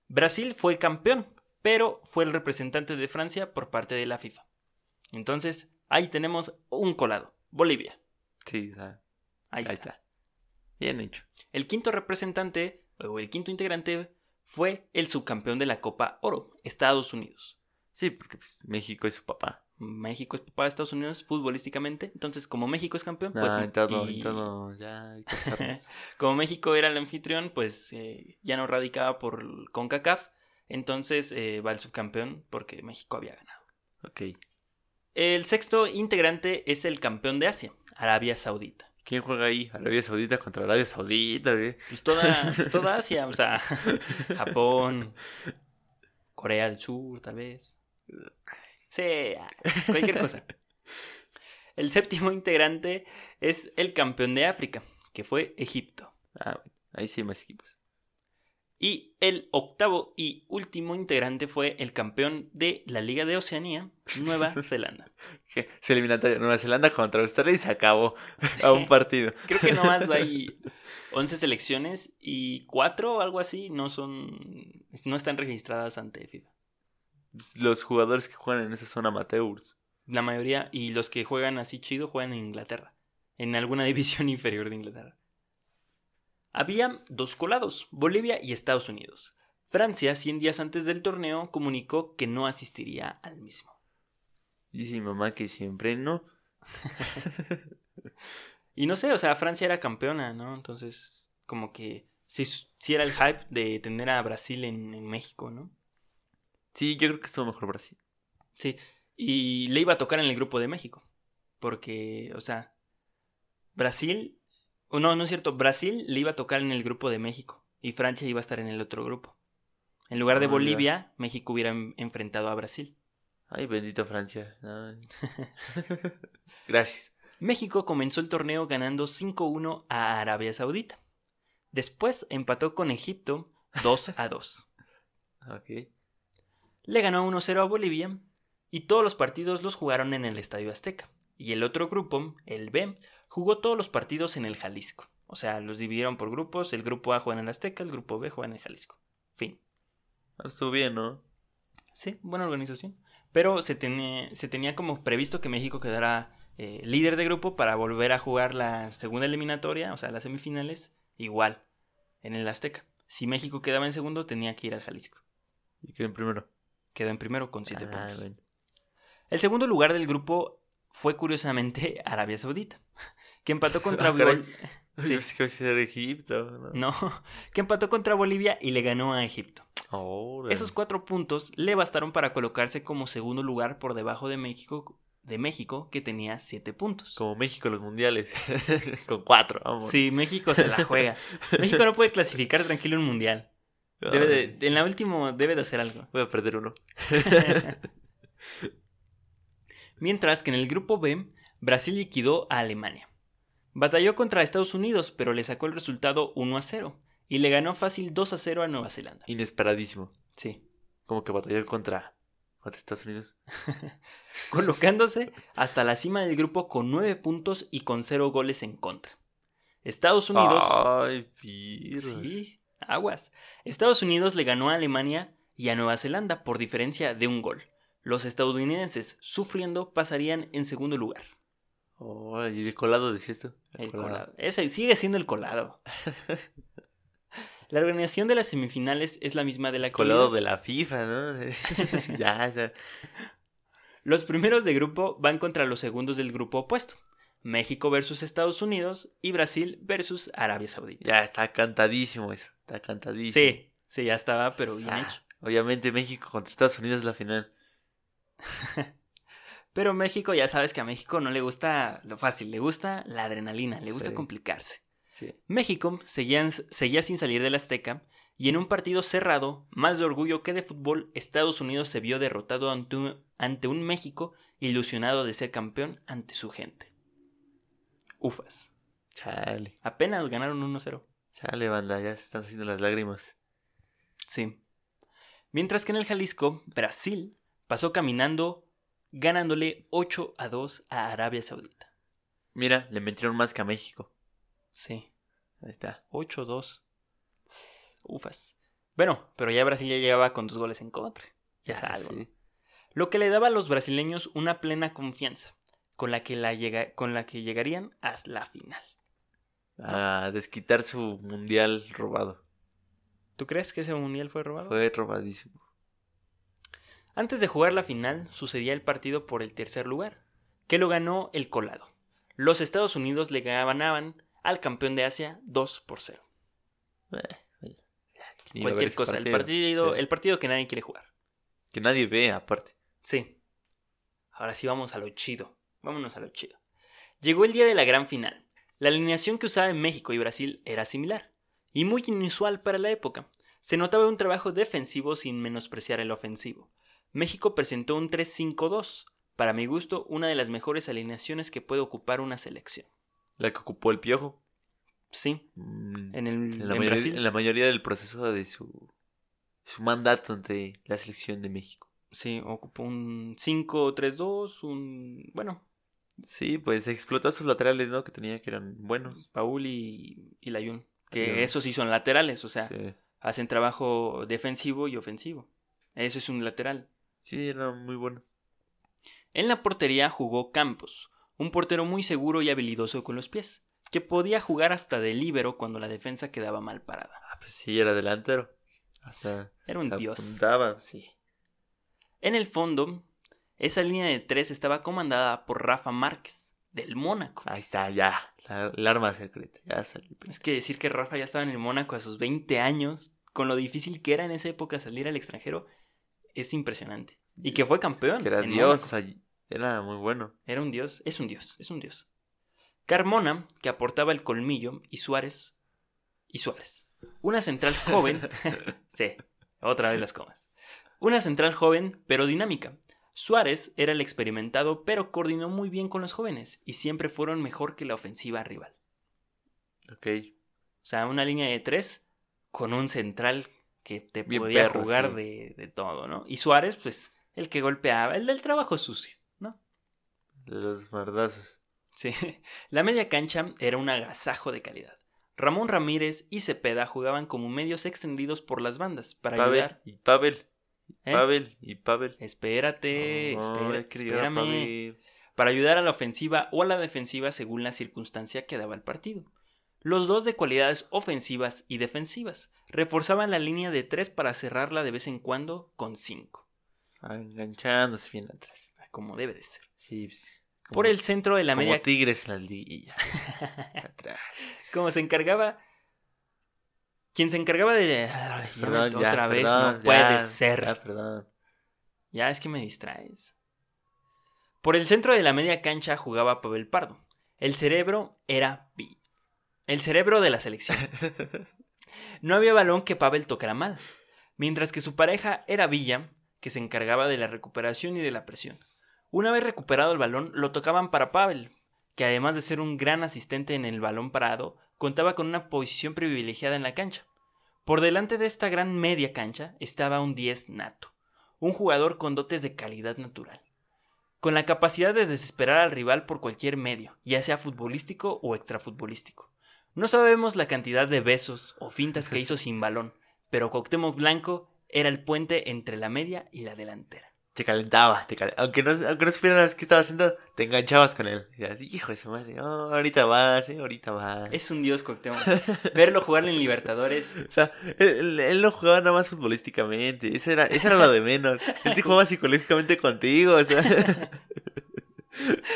Brasil fue el campeón, pero fue el representante de Francia por parte de la FIFA. Entonces, ahí tenemos un colado, Bolivia. sí, Ahí, ahí está. está. Bien hecho. El quinto representante, o el quinto integrante, fue el subcampeón de la Copa Oro, Estados Unidos. Sí, porque pues, México es su papá. México es papá de Estados Unidos futbolísticamente, entonces como México es campeón, pues Ah, en todo, y todo, ya como México era el anfitrión, pues eh, ya no radicaba por el CONCACAF, entonces eh, va el subcampeón porque México había ganado. ok. El sexto integrante es el campeón de Asia, Arabia Saudita. ¿Quién juega ahí? Arabia Saudita contra Arabia Saudita, güey. Pues toda, pues toda Asia, o sea, Japón, Corea del Sur, tal vez. Sí, cualquier cosa. El séptimo integrante es el campeón de África, que fue Egipto. Ah, bueno, ahí sí hay más equipos. Y el octavo y último integrante fue el campeón de la Liga de Oceanía, Nueva Zelanda. Su eliminatoria Nueva Zelanda contra Australia y se acabó a un partido. Creo que nomás hay 11 selecciones y 4 o algo así no son no están registradas ante FIFA. Los jugadores que juegan en esa zona amateurs. La mayoría y los que juegan así chido juegan en Inglaterra, en alguna división inferior de Inglaterra. Había dos colados, Bolivia y Estados Unidos. Francia, 100 días antes del torneo, comunicó que no asistiría al mismo. Dice mi mamá que siempre no. Y no sé, o sea, Francia era campeona, ¿no? Entonces, como que sí, sí era el hype de tener a Brasil en, en México, ¿no? Sí, yo creo que estuvo mejor Brasil. Sí, y le iba a tocar en el grupo de México. Porque, o sea, Brasil, no, no es cierto, Brasil le iba a tocar en el grupo de México y Francia iba a estar en el otro grupo. En lugar de Ah. Bolivia, México hubiera en- enfrentado a Brasil. Ay, bendito Francia. Gracias. México comenzó el torneo ganando 5-1 a Arabia Saudita. Después empató con Egipto 2 a 2. Ok. Le ganó 1-0 a Bolivia y todos los partidos los jugaron en el Estadio Azteca. Y el otro grupo, el B, jugó todos los partidos en el Jalisco. O sea, los dividieron por grupos, el grupo A juega en el Azteca, el grupo B juega en el Jalisco. Fin. Ah, Estuvo bien, ¿no? Sí, buena organización. Pero se, tenía- se tenía como previsto que México quedara eh, líder de grupo para volver a jugar la segunda eliminatoria, o sea, las semifinales, igual, en el Azteca. Si México quedaba en segundo, tenía que ir al Jalisco. Y quedó en primero. Quedó en primero con 7 Ah, puntos. bueno. El segundo lugar del grupo fue curiosamente Arabia Saudita, que empató contra Ah, caray. Bol- Yo Sí. Egipto. ¿no? No, que empató contra Bolivia y le ganó a Egipto. Esos cuatro puntos le bastaron para colocarse como segundo lugar por debajo de México, de México que tenía siete puntos. Como México en los mundiales. Con cuatro, vamos. Sí, México se la juega. México no puede clasificar tranquilo en un mundial. Debe de- en la última debe de hacer algo. Voy a perder uno. Mientras que en el grupo B, Brasil liquidó a Alemania. Batalló contra Estados Unidos, pero le sacó el resultado 1 a 0 y le ganó fácil 2 a 0 a Nueva Zelanda. Inesperadísimo. Sí, Como que batalló contra, contra Estados Unidos. colocándose hasta la cima del grupo con 9 puntos y con 0 goles en contra. Estados Unidos. Ay, pirros. Sí, aguas. Estados Unidos le ganó a Alemania y a Nueva Zelanda por diferencia de un gol. Los estadounidenses, sufriendo, pasarían en segundo lugar. Oh, ¿Y el colado decía esto? El colado. Ese sigue siendo el colado. La organización de las semifinales es la misma de la El colado de la FIFA, ¿no? ya, ya. Los primeros de grupo van contra los segundos del grupo opuesto. México versus Estados Unidos y Brasil versus Arabia Saudita. Ya está cantadísimo eso. Está cantadísimo. Sí, Sí, ya estaba, pero bien Ah, hecho. Obviamente México contra Estados Unidos es la final. Pero México, ya sabes que a México no le gusta lo fácil, le gusta la adrenalina, le gusta Sí. complicarse. Sí. México seguía, seguía sin salir del Azteca y en un partido cerrado, más de orgullo que de fútbol, Estados Unidos se vio derrotado ante un, ante un México ilusionado de ser campeón ante su gente. Ufas. Chale. Apenas ganaron 1-0. Chale, banda, ya se están haciendo las lágrimas. Sí. Mientras que en el Jalisco, Brasil pasó caminando ganándole 8 a 2 a Arabia Saudita. Mira, le metieron más que a México. Sí. Ahí está. 8-2. Ufas. Bueno, pero ya Brasil ya llegaba con dos goles en contra. Ya es Ah, algo. ¿no? sí. Lo que le daba a los brasileños una plena confianza, con la que, la llega- con la que llegarían a la final. A desquitar su mundial robado. ¿Tú crees que ese mundial fue robado? Fue robadísimo. Antes de jugar la final, sucedía el partido por el tercer lugar, que lo ganó el colado. Los Estados Unidos le ganaban al campeón de Asia 2 por 0. Eh, Cualquier cosa, el partido, Sí. el partido que nadie quiere jugar. Que nadie ve, aparte. Sí. Ahora sí vamos a lo chido. Vámonos a lo chido. Llegó el día de la gran final. La alineación que usaba en México y Brasil era similar, y muy inusual para la época. Se notaba un trabajo defensivo sin menospreciar el ofensivo. México presentó un 3-5-2, para mi gusto una de las mejores alineaciones que puede ocupar una selección. La que ocupó el piojo. Sí, Mm, en, el, en, la en mayoría, Brasil. en la mayoría del proceso de su, su mandato ante la selección de México. Sí, ocupó un 5-3-2, un... bueno, Sí, pues explotó sus laterales, ¿no? Que tenía que eran buenos. Paul y, y Layún. Que esos sí son laterales, o sea, sí. hacen trabajo defensivo y ofensivo. Eso es un lateral. Sí, eran muy buenos. En la portería jugó Campos, un portero muy seguro y habilidoso con los pies, que podía jugar hasta de líbero cuando la defensa quedaba mal parada. Ah, pues sí, era delantero. Hasta Era un se dios. apuntaba, sí. En el fondo, esa línea de tres estaba comandada por Rafa Márquez, del Mónaco. Ahí está, ya. La, el arma secreta. Ya salió. Es que decir que Rafa ya estaba en el Mónaco a sus 20 años, con lo difícil que era en esa época salir al extranjero, es impresionante. Y que fue campeón. Que era en Dios. Mónaco. o sea, era muy bueno. Era un dios, es un dios, es un dios. Carmona, que aportaba el colmillo, y Suárez. Y Suárez. Una central joven. sí, otra vez las comas. Una central joven, pero dinámica. Suárez era el experimentado, pero coordinó muy bien con los jóvenes, y siempre fueron mejor que la ofensiva rival. Ok. O sea, una línea de tres con un central que te Bien podía perro, jugar sí. de, de todo, ¿no? Y Suárez, pues, el que golpeaba, el del trabajo sucio, ¿no? Los mardazos. Sí, la media cancha era un agasajo de calidad. Ramón Ramírez y Cepeda jugaban como medios extendidos por las bandas para Pavel ayudar. y Pavel. ¿Eh? Pavel y Pavel. Espérate, a espérame. Pavel. Para ayudar a la ofensiva o a la defensiva según la circunstancia que daba el partido. Los dos de cualidades ofensivas y defensivas. Reforzaban la línea de tres para cerrarla de vez en cuando con cinco, Ah, Enganchándose bien atrás. como debe de ser. Sí, pues, como- Por el centro de la como media tigres en las liguillas. atrás. como se encargaba. Quien se encargaba de. Ay, ya me- Perdón, ya, otra vez, perdón, no puede ya, ser. ya, perdón. Ya es que me distraes. Por el centro de la media cancha jugaba Pavel Pardo. El cerebro era Pi. El cerebro de la selección. No había balón que Pavel tocara mal. Mientras que su pareja era Villa, que se encargaba de la recuperación y de la presión. Una vez recuperado el balón, lo tocaban para Pavel, que además de ser un gran asistente en el balón parado, contaba con una posición privilegiada en la cancha. Por delante de esta gran media cancha estaba un 10 nato, un jugador con dotes de calidad natural, con la capacidad de desesperar al rival por cualquier medio, ya sea futbolístico o extrafutbolístico. No sabemos la cantidad de besos o fintas que hizo sin balón, pero Cuauhtémoc Blanco era el puente entre la media y la delantera. Te calentaba, te aunque no, aunque no supieras qué estaba haciendo, te enganchabas con él. Y decías, hijo de su madre, oh, ahorita vas, eh, ahorita vas. Es un dios Cuauhtémoc. Verlo jugar en Libertadores. O sea, él, él no jugaba nada más futbolísticamente, eso era, eso era lo de menos. Él te jugaba psicológicamente contigo, o sea.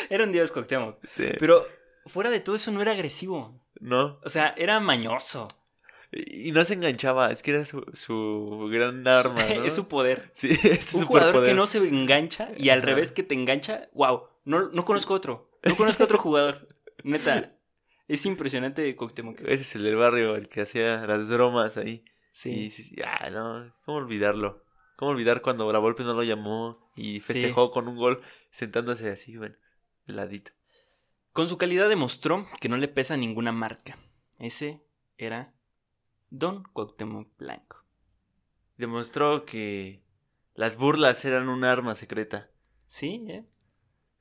Era un dios Cuauhtémoc. sí. Pero fuera de todo eso no era agresivo. No, O sea, era mañoso. Y no se enganchaba, es que era su, su gran arma, ¿no? es su poder. Sí, es Un jugador que no se engancha y al revés que te engancha, wow, no, no conozco otro. No conozco otro jugador. Neta, es impresionante Cuauhtémoc. Ese es el del barrio, el que hacía las bromas ahí. Sí, Sí, sí. Ah, no, ¿cómo olvidarlo? ¿Cómo olvidar cuando la Volpe no lo llamó y festejó con un gol sentándose así, bueno, ladito? Con su calidad demostró que no le pesa ninguna marca. Ese era Don Cuauhtémoc Blanco. Demostró que las burlas eran un arma secreta. Sí, ¿eh?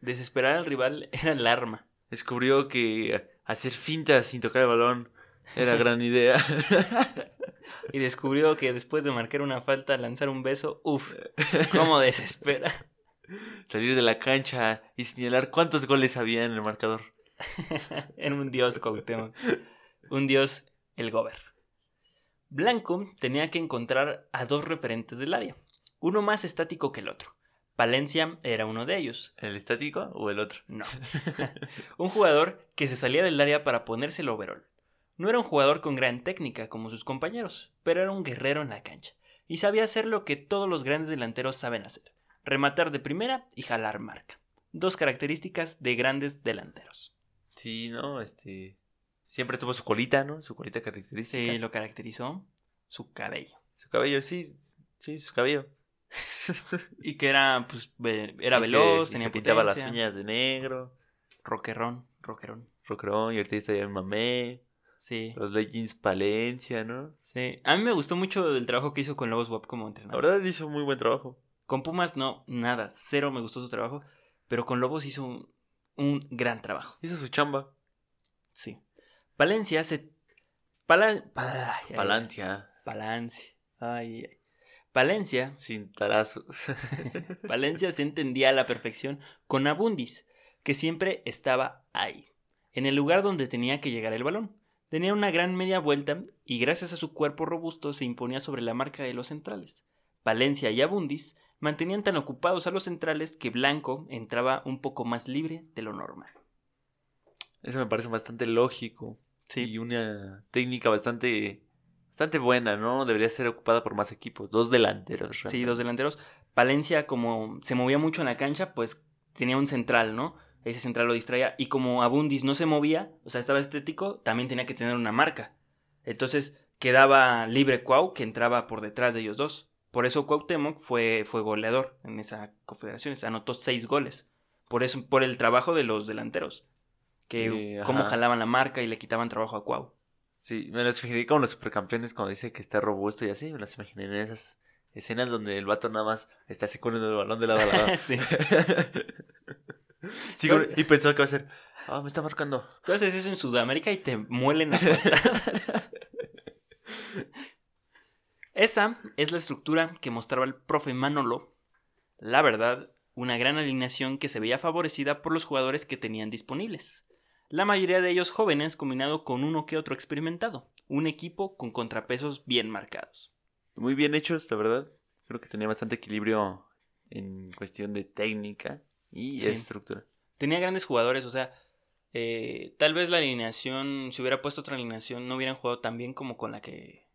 Desesperar al rival era el arma. Descubrió que hacer fintas sin tocar el balón era gran idea. Y descubrió que después de marcar una falta, lanzar un beso, uff, cómo desespera. Salir de la cancha y señalar cuántos goles había en el marcador. Era un dios Cuauhtémoc. Un dios, el Gober. Blanco tenía que encontrar a dos referentes del área, uno más estático que el otro. Palencia era uno de ellos. ¿El estático o el otro? No. un jugador que se salía del área para ponerse el overall. No era un jugador con gran técnica como sus compañeros, pero era un guerrero en la cancha y sabía hacer lo que todos los grandes delanteros saben hacer: rematar de primera y jalar marca. Dos características de grandes delanteros. Sí, no, este. Siempre tuvo su colita, ¿no? Su colita característica. Sí, lo caracterizó su cabello. Su cabello, sí, sí, su cabello. Y que era, pues, era Y se- veloz, y tenía se pintaba las uñas de negro, Rockerón, rockerón. rockero, y ahorita está ya mamé, Sí, los leggings Palencia, ¿no? sí. A mí me gustó mucho el trabajo que hizo con Lobos WAP como La entrenador. verdad hizo muy buen trabajo. Con Pumas no, nada, cero me gustó su trabajo, pero con Lobos hizo un, un gran trabajo. Hizo su chamba. Sí. Palencia se... Pala... ay, ay, ay. Palantia, Palencia. Ay, ay. Palencia, sin tarazos. Palencia se entendía a la perfección con Abundis, que siempre estaba ahí, en el lugar donde tenía que llegar el balón. Tenía una gran media vuelta y gracias a su cuerpo robusto se imponía sobre la marca de los centrales. Palencia y Abundis mantenían tan ocupados a los centrales que Blanco entraba un poco más libre de lo normal. Eso me parece bastante lógico. Sí, Y una técnica bastante, bastante buena, ¿no? Debería ser ocupada por más equipos. Dos delanteros. Sí, realmente. dos delanteros. Palencia, como se movía mucho en la cancha, pues tenía un central, ¿no? Ese central lo distraía. Y como Abundis no se movía, o sea, estaba estético, también tenía que tener una marca. Entonces quedaba libre Cuau, que entraba por detrás de ellos dos. Por eso Cuauhtémoc fue, fue goleador en esa confederación. Anotó seis goles. Por eso, por el trabajo de los delanteros. Que Eh, cómo jalaban la marca y le quitaban trabajo a Cuau. Sí, me las imaginé como los supercampeones cuando dice que está robusto y así. Me las imaginé en esas escenas donde el vato nada más está así corriendo el balón de lado a lado. sí. Y pensó que va a ser, ah, me está marcando. Haces eso en Sudamérica y te muelen a patadas. Esa es la estructura que mostraba el profe Manolo. La verdad, una gran alineación que se veía favorecida por los jugadores que tenían disponibles. La mayoría de ellos jóvenes combinado con uno que otro experimentado. Un equipo con contrapesos bien marcados. Muy bien hechos, la verdad. Creo que tenía bastante equilibrio en cuestión de técnica y Sí. estructura. Tenía grandes jugadores, o sea, eh, tal vez la alineación, si hubiera puesto otra alineación, no hubieran jugado tan bien como con la que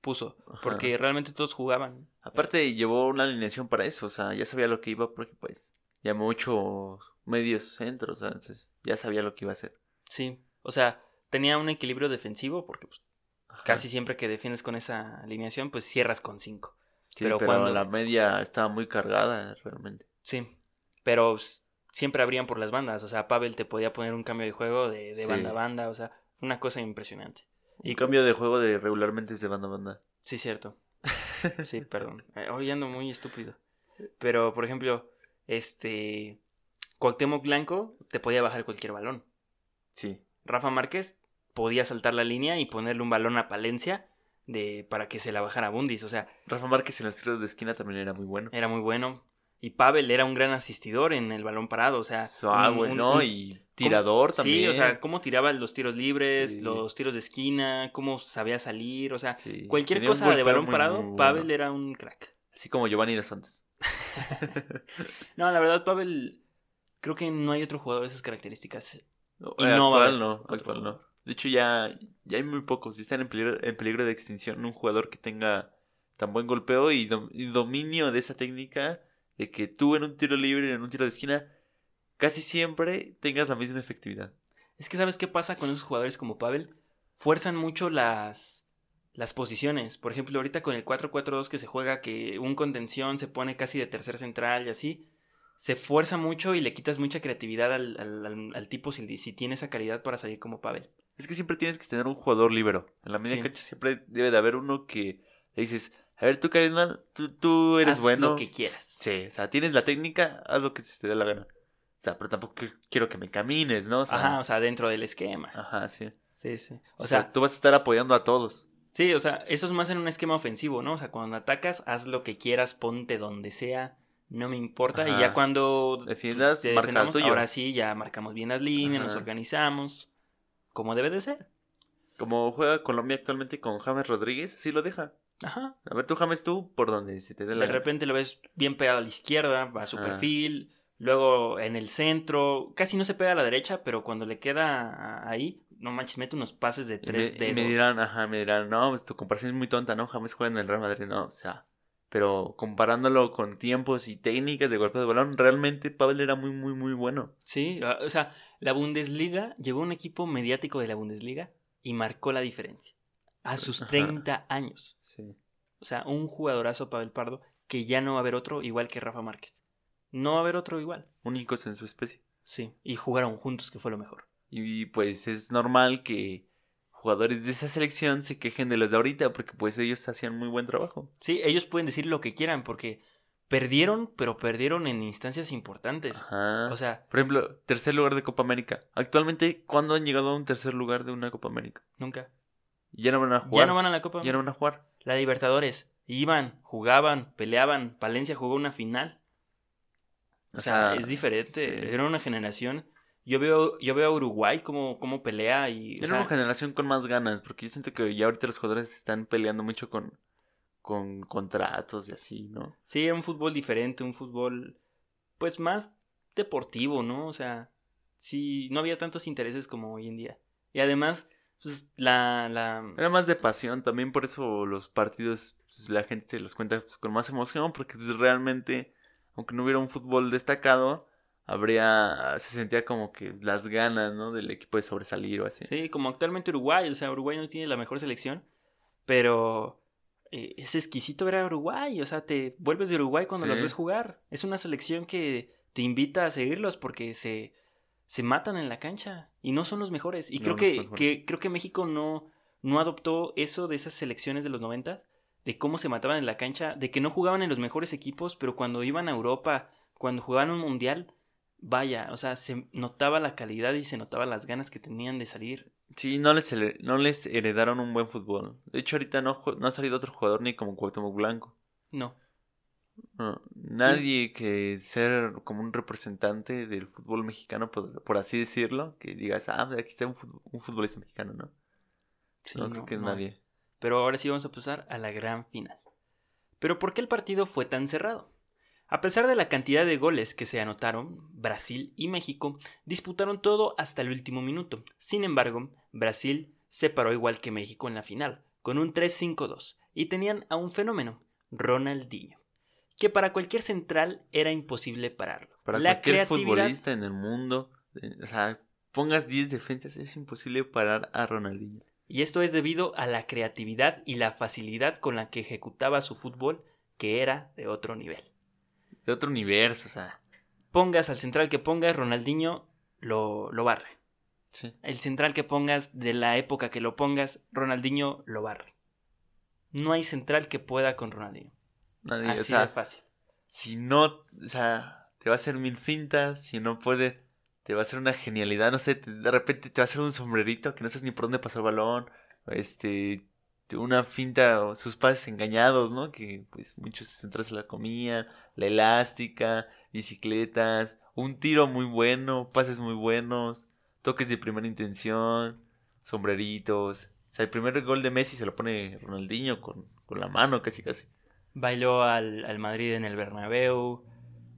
puso. Ajá. Porque realmente todos jugaban. Aparte llevó una alineación para eso, o sea, ya sabía lo que iba porque pues llamó ocho medios centros, o sea, entonces ya sabía lo que iba a hacer. Sí, o sea, tenía un equilibrio defensivo porque pues, casi siempre que defiendes con esa alineación, pues cierras con 5. Sí, pero pero, cuando- la media estaba muy cargada realmente. Sí, pero siempre abrían por las bandas, o sea, Pavel te podía poner un cambio de juego de, de Sí. banda a banda, o sea, una cosa impresionante. Y Y cambio de juego de regularmente es de banda a banda. Sí, cierto. Sí, perdón. Eh, Hoy ando muy estúpido. Pero, por ejemplo, este. Cuauhtémoc Blanco te podía bajar cualquier balón. Sí. Rafa Márquez podía saltar la línea y ponerle un balón a Palencia de, para que se la bajara a Bundis. O sea, Rafa Márquez en los tiros de esquina también era muy bueno. era muy bueno. Y Pavel era un gran asistidor en el balón parado. O sea, Ah, bueno, y tirador también. Sí, o sea, cómo tiraba los tiros libres, Sí. los tiros de esquina, cómo sabía salir. O sea, Sí, cualquier tenía cosa de balón muy, parado, muy bueno. Pavel era un crack. Así como Giovanni dos Santos. No, la verdad, Pavel, creo que no hay otro jugador de esas características. No, Y no actual no, actual no. De hecho ya, ya hay muy pocos. Y están en peligro, en peligro de extinción un jugador que tenga tan buen golpeo y, dom- y dominio de esa técnica de que tú en un tiro libre, en un tiro de esquina, casi siempre tengas la misma efectividad. Es que ¿sabes qué pasa con esos jugadores como Pavel? Fuerzan mucho las, las posiciones. Por ejemplo, ahorita con el 4-4-2 que se juega, que un contención se pone casi de tercer central y así, se fuerza mucho y le quitas mucha creatividad al, al- tipo si, si tiene esa calidad para salir como Pavel. Es que siempre tienes que tener un jugador libero. En la media Sí. cancha siempre debe de haber uno que le dices, a ver, tú, carnal, tú, tú eres Haz bueno. lo que quieras. Sí, o sea, tienes la técnica, haz lo que te dé la gana. O sea, pero tampoco quiero que me camines, ¿no? O sea, Ajá, o sea, dentro del esquema. ajá, sí. Sí, sí. O, O sea, sea, tú vas a estar apoyando a todos. sí, o sea, eso es más en un esquema ofensivo, ¿no? O sea, cuando atacas, haz lo que quieras, ponte donde sea, no me importa. Y ya cuando Defiendas, te defendamos, tuyo. ahora sí, ya marcamos bien las líneas, nos organizamos, como debe de ser. Como juega Colombia actualmente con James Rodríguez, así lo deja. Ajá. A ver, tú James, tú por donde se te dé la De repente lo ves bien pegado a la izquierda, va a su Ajá. perfil, luego en el centro, casi no se pega a la derecha, pero cuando le queda ahí, no manches, mete unos pases de Y me, tres y dedos. me dirán, ajá, me dirán, no, pues tu comparación es muy tonta, ¿no? James juega en el Real Madrid, no, o sea. Pero comparándolo con tiempos y técnicas de golpe de balón, realmente Pavel era muy, muy, muy bueno. Sí, a- o sea, la Bundesliga, llegó un equipo mediático de la Bundesliga y marcó la diferencia. A sus Ajá. 30 años. Sí. O sea, un jugadorazo Pavel Pardo que ya no va a haber otro igual que Rafa Márquez. No va a haber otro igual. Únicos en su especie. Sí, y jugaron juntos, que fue lo mejor. Y pues es normal que jugadores de esa selección se quejen de los de ahorita, porque pues ellos hacían muy buen trabajo. Sí, ellos pueden decir lo que quieran porque perdieron, pero perdieron en instancias importantes. Ajá. O sea, Por ejemplo, tercer lugar de Copa América. Actualmente, ¿cuándo han llegado a un tercer lugar de una Copa América? nunca. Ya no van a jugar. Ya no van a la Copa. Ya no van a jugar. La Libertadores. Iban, jugaban, peleaban. Palencia jugó una final. O, sea, es diferente. sí. Era una generación. Yo veo, yo veo a Uruguay como, como pelea y. o Era sea, una generación con más ganas, porque yo siento que ya ahorita los jugadores están peleando mucho con, con contratos y así, ¿no? Sí, era un fútbol diferente, un fútbol pues más deportivo, ¿no? O sea, sí, no había tantos intereses como hoy en día. Y además, pues la... la... Era más de pasión, también por eso los partidos, pues, la gente se los cuenta pues, con más emoción, porque pues, realmente, aunque no hubiera un fútbol destacado, habría, se sentía como que las ganas, ¿no? Del equipo de sobresalir o así. Sí, como actualmente Uruguay, o sea, Uruguay no tiene la mejor selección, pero eh, es exquisito ver a Uruguay, o sea, te vuelves de Uruguay cuando Sí. los ves jugar. Es una selección que te invita a seguirlos porque se, se matan en la cancha y no son los mejores. Y No, creo que, que creo que México no, no adoptó eso de esas selecciones de los 90 de cómo se mataban en la cancha, de que no jugaban en los mejores equipos, pero cuando iban a Europa, cuando jugaban un mundial, vaya, o sea, se notaba la calidad y se notaba las ganas que tenían de salir. Sí, no les, no les heredaron un buen fútbol. De hecho, ahorita no, no ha salido otro jugador ni como Cuauhtémoc Blanco. No. No, nadie que ser como un representante del fútbol mexicano, por, por así decirlo, que digas, ah, aquí está un, fut- un futbolista mexicano, ¿no? Sí, no, creo que nadie. Pero ahora sí vamos a pasar a la gran final. Pero ¿por qué el partido fue tan cerrado? A pesar de la cantidad de goles que se anotaron, Brasil y México disputaron todo hasta el último minuto. Sin embargo, Brasil se paró igual que México en la final, con un 3-5-2, y tenían a un fenómeno, Ronaldinho, que para cualquier central era imposible pararlo. Para la cualquier futbolista en el mundo, eh, o sea, pongas 10 defensas, es imposible parar a Ronaldinho. Y esto es debido a la creatividad y la facilidad con la que ejecutaba su fútbol, que era de otro nivel. De otro universo, o sea. Pongas al central que pongas, Ronaldinho lo, lo barre. Sí. El central que pongas, de la época que lo pongas, Ronaldinho lo barre. No hay central que pueda con Ronaldinho. Nadie, Así o sea, de fácil. si no, o sea, te va a hacer mil fintas, si no puede, te va a hacer una genialidad, no sé, de repente te va a hacer un sombrerito que no sabes ni por dónde pasar el balón, este, una finta, o sus pases engañados, ¿no? Que pues muchos se la comía, la elástica, bicicletas, un tiro muy bueno, pases muy buenos, toques de primera intención, sombreritos. O sea, el primer gol de Messi se lo pone Ronaldinho con, con la mano casi casi. Bailó al, al Madrid en el Bernabéu.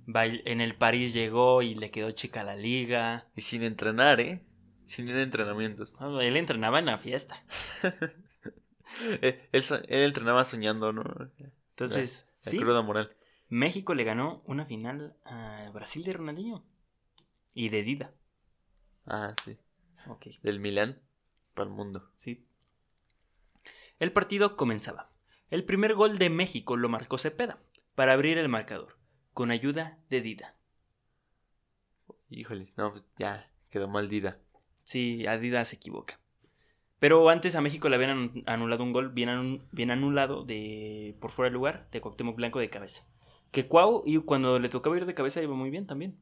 bail- en el París llegó y le quedó chica la liga. Y sin entrenar, ¿eh? Sin ir a entrenamientos. Él entrenaba en la fiesta. Eh, él, entrenaba soñando, ¿no? Entonces, La sí, cruda moral. México le ganó una final a Brasil de Ronaldinho. Y de Dida. Ah, sí. Ok, Del Milán para el mundo. sí. El partido comenzaba. El primer gol de México lo marcó Cepeda para abrir el marcador, con ayuda de Dida. Híjoles, no, pues ya quedó mal Dida. Sí, Adidas se equivoca. Pero antes a México le habían anu- anulado un gol bien, anu- bien anulado de por fuera del lugar de Cuauhtémoc Blanco de cabeza. Que Cuau, y cuando le tocaba ir de cabeza iba muy bien también.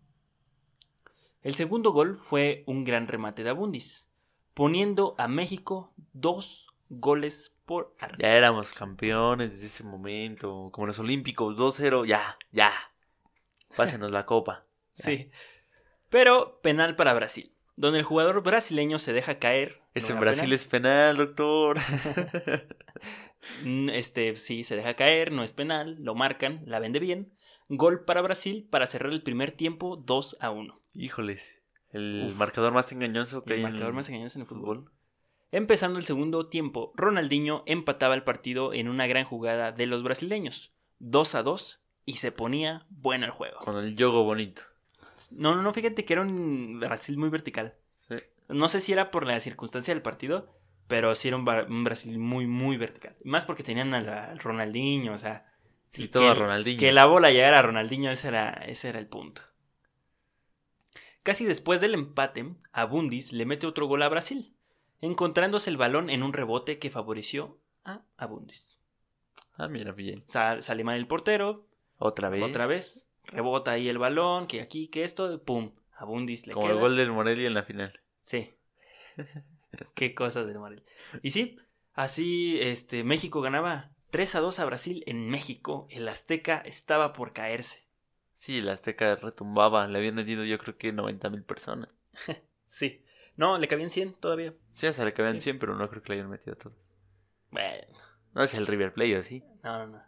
El segundo gol fue un gran remate de Abundis, poniendo a México dos goles por arriba. Ya éramos campeones desde ese momento. Como los Olímpicos, 2-0. Ya, ya. Pásenos la copa. Sí. Pero penal para Brasil, donde el jugador brasileño se deja caer. Es en Brasil penal. es penal, doctor. Este, sí, se deja caer, no es penal, lo marcan, la vende bien. Gol para Brasil para cerrar el primer tiempo 2 a 1. Híjoles. El Uf. marcador más engañoso que El hay marcador en más engañoso en el fútbol. fútbol. Empezando el segundo tiempo, Ronaldinho empataba el partido en una gran jugada de los brasileños. 2 a 2 y se ponía bueno el juego. Con el yogo bonito. No, no, no, fíjate que era un Brasil muy vertical. Sí. No sé si era por la circunstancia del partido, pero sí era un, Bra- un Brasil muy, muy vertical. Más porque tenían a al Ronaldinho, o sea, Sí, Y todo a que- Ronaldinho. que la bola llegara a Ronaldinho, ese era, ese era el punto. Casi después del empate, Abundis le mete otro gol a Brasil, encontrándose el balón en un rebote que favoreció a Abundis. Ah, mira, bien. Sa- sale mal el portero, Otra vez. otra vez, rebota ahí el balón, que aquí, que esto, pum, Abundis le Como queda. el gol del Morelia en la final. Sí. Qué cosas del Morelia. Y sí, así este, México ganaba 3 a 2 a Brasil en México. El Azteca estaba por caerse. Sí, la Azteca retumbaba. Le habían metido yo creo que 90 mil personas. Sí. No, le cabían 100 todavía. Sí, o sea, le cabían Sí. 100, pero no creo que le hayan metido a todos. Bueno, No es el River Plate, así. no, no, no.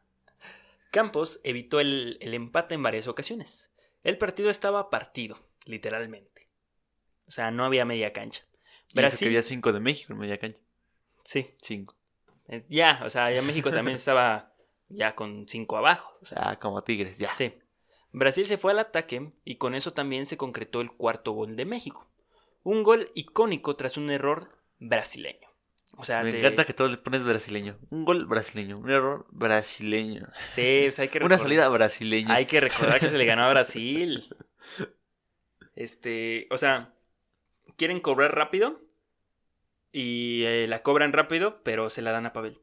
Campos evitó el, el empate en varias ocasiones. El partido estaba partido, literalmente. O sea, no había media cancha. Y eso que había 5 de México en media cancha. Sí. 5. Eh, Ya, o sea, ya México también estaba ya con 5 abajo. O sea, Ah, como Tigres, ya. Sí. Brasil se fue al ataque y con eso también se concretó el cuarto gol de México. Un gol icónico tras un error brasileño. O sea, Me te- encanta que todos le pones brasileño. Un gol brasileño. Un error brasileño. Sí, o sea, hay que Una recordar- salida brasileña. Hay que recordar que se le ganó a Brasil. Este, o sea, quieren cobrar rápido y eh, la cobran rápido, pero se la dan a Pavel.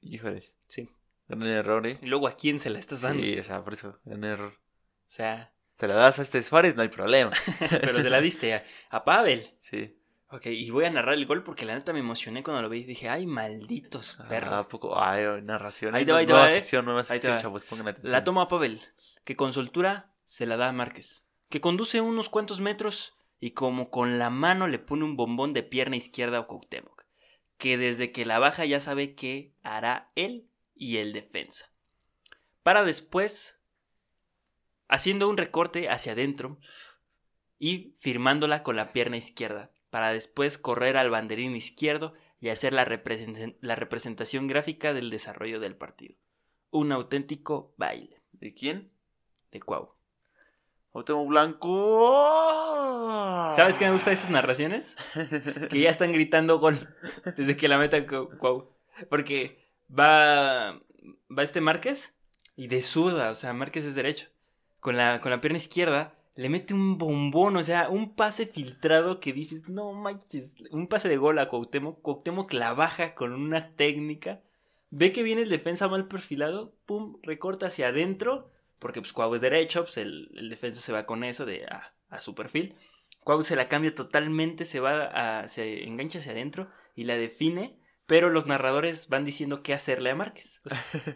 Híjoles. Sí. Gran error, ¿eh? Y luego a quién se la estás dando. Sí, o sea, por eso, gran error. O sea, Se la das a este Suárez, no hay problema. pero se la diste a, a Pavel. Sí. Ok, y voy a narrar el gol porque la neta me emocioné cuando lo vi. Dije, ay, malditos Ah, perros. ¿a poco? Ay, narración. Ahí te va, ahí te nueva va, ¿eh? sección, nueva Ahí te sección, chavos, pongan atención. La toma Pavel, que con soltura se la da a Márquez, que conduce unos cuantos metros y como con la mano le pone un bombón de pierna izquierda a Cuauhtémoc, que desde que la baja ya sabe qué hará él y el defensa. Para después, haciendo un recorte hacia adentro y firmándola con la pierna izquierda, para después correr al banderín izquierdo y hacer la, represent- la representación gráfica del desarrollo del partido. Un auténtico baile ¿De quién? de Cuau. Autónomo Blanco. ¿Sabes qué me gusta de esas narraciones? Que ya están gritando gol desde que la meta Cu- Cuau. Porque va, va este Márquez y de zurda, o sea, Márquez es derecho. Con la, con la pierna izquierda le mete un bombón, o sea, un pase filtrado que dices, no manches, un pase de gol a Cuauhtémoc. Cuauhtémoc la baja con una técnica. Ve que viene el defensa mal perfilado, pum, recorta hacia adentro, porque pues Cuau es derecho, pues el, defensa se va con eso de a, su perfil. Cuau se la cambia totalmente, se va a, se engancha hacia adentro y la define, pero los narradores van diciendo qué hacerle a Márquez.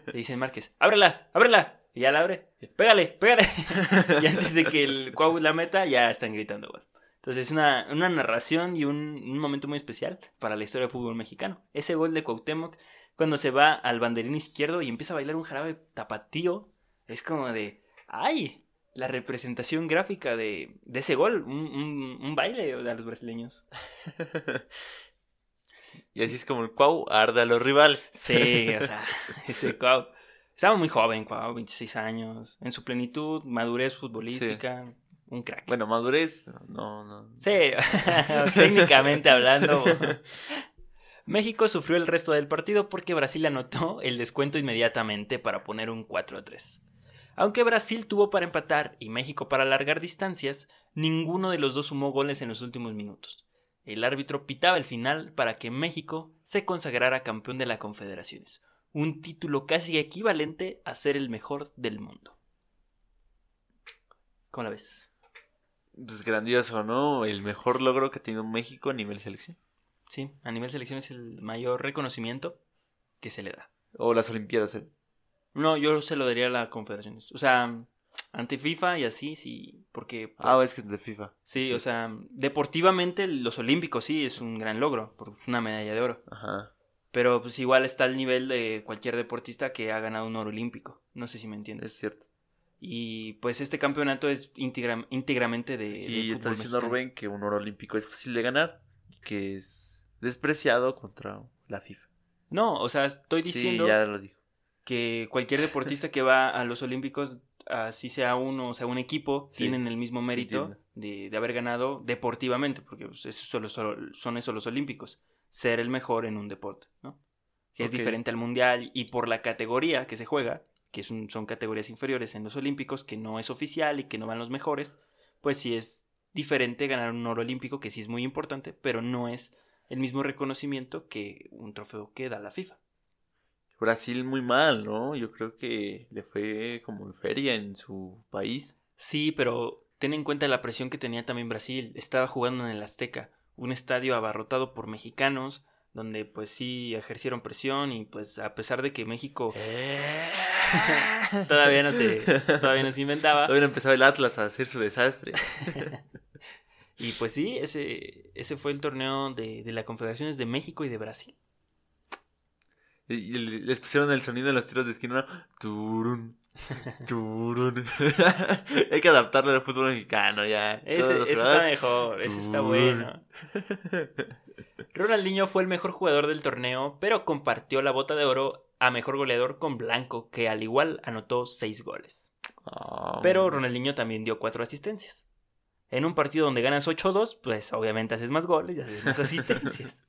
Le dicen Márquez, ábrela, ábrela, y ya la abre, pégale, pégale. y antes de que el Cuau la meta, ya están gritando gol. Entonces es una, una narración y un, un momento muy especial para la historia del fútbol mexicano. Ese gol de Cuauhtémoc, cuando se va al banderín izquierdo y empieza a bailar un jarabe tapatío, es como de, ¡ay! la representación gráfica de, de ese gol, un, un, un baile de los brasileños. Y así es como el Cuau arda a los rivales. Sí, o sea, ese Cuau. Estaba muy joven, Cuau, 26 años. En su plenitud, madurez futbolística, un crack. Bueno, madurez, no, no. Sí, técnicamente hablando. México sufrió el resto del partido porque Brasil anotó el descuento inmediatamente para poner un 4 a 3. Aunque Brasil tuvo para empatar y México para alargar distancias, ninguno de los dos sumó goles en los últimos minutos. El árbitro pitaba el final para que México se consagrara campeón de la Confederaciones, un título casi equivalente a ser el mejor del mundo. ¿Cómo la ves? Pues grandioso, ¿no? El mejor logro que ha tenido México a nivel selección. Sí, a nivel selección es el mayor reconocimiento que se le da. O las Olimpiadas. ¿eh? No, yo se lo daría a la Confederaciones. O sea, ante FIFA y así, sí, porque... ah, pues, es que es de FIFA. Sí, o sea, deportivamente los Olímpicos sí es un gran logro, por una medalla de oro. Ajá. Pero pues igual está al nivel de cualquier deportista que ha ganado un oro olímpico. No sé si me entiendes. Es cierto. Y pues este campeonato es íntegra- íntegramente de... Y está diciendo mexicano. Rubén que un oro olímpico es fácil de ganar, que es despreciado contra la FIFA. No, o sea, estoy diciendo Sí, ya lo dijo. que cualquier deportista que va a los Olímpicos, así sea uno, o sea un equipo, Sí, tienen el mismo mérito de, de haber ganado deportivamente, porque pues, eso solo, solo- son eso los Olímpicos, ser el mejor en un deporte, ¿no? Que es diferente al mundial y por la categoría que se juega, que es un- son categorías inferiores en los Olímpicos, que no es oficial y que no van los mejores, pues sí es diferente ganar un oro olímpico, que sí es muy importante, pero no es el mismo reconocimiento que un trofeo que da la FIFA. Brasil muy mal, ¿no? Yo creo que le fue como en feria en su país. Sí, pero ten en cuenta la presión que tenía también Brasil. Estaba jugando en el Azteca, un estadio abarrotado por mexicanos, donde pues sí ejercieron presión y pues a pesar de que México todavía no se, todavía no se inventaba. Todavía no empezaba el Atlas a hacer su desastre. Y pues sí, ese, ese fue el torneo de, de las confederaciones de México y de Brasil. Y les pusieron el sonido en los tiros de esquina. Turun. Turun. Hay que adaptarlo al fútbol mexicano ya. Ese, está mejor, ese está bueno. Ronaldinho fue el mejor jugador del torneo, pero compartió la bota de oro a mejor goleador con Blanco, que al igual anotó 6 goles. Ah, Pero Ronaldinho también dio 4 asistencias. En un partido donde ganas 8-2, pues obviamente haces más goles y haces más asistencias.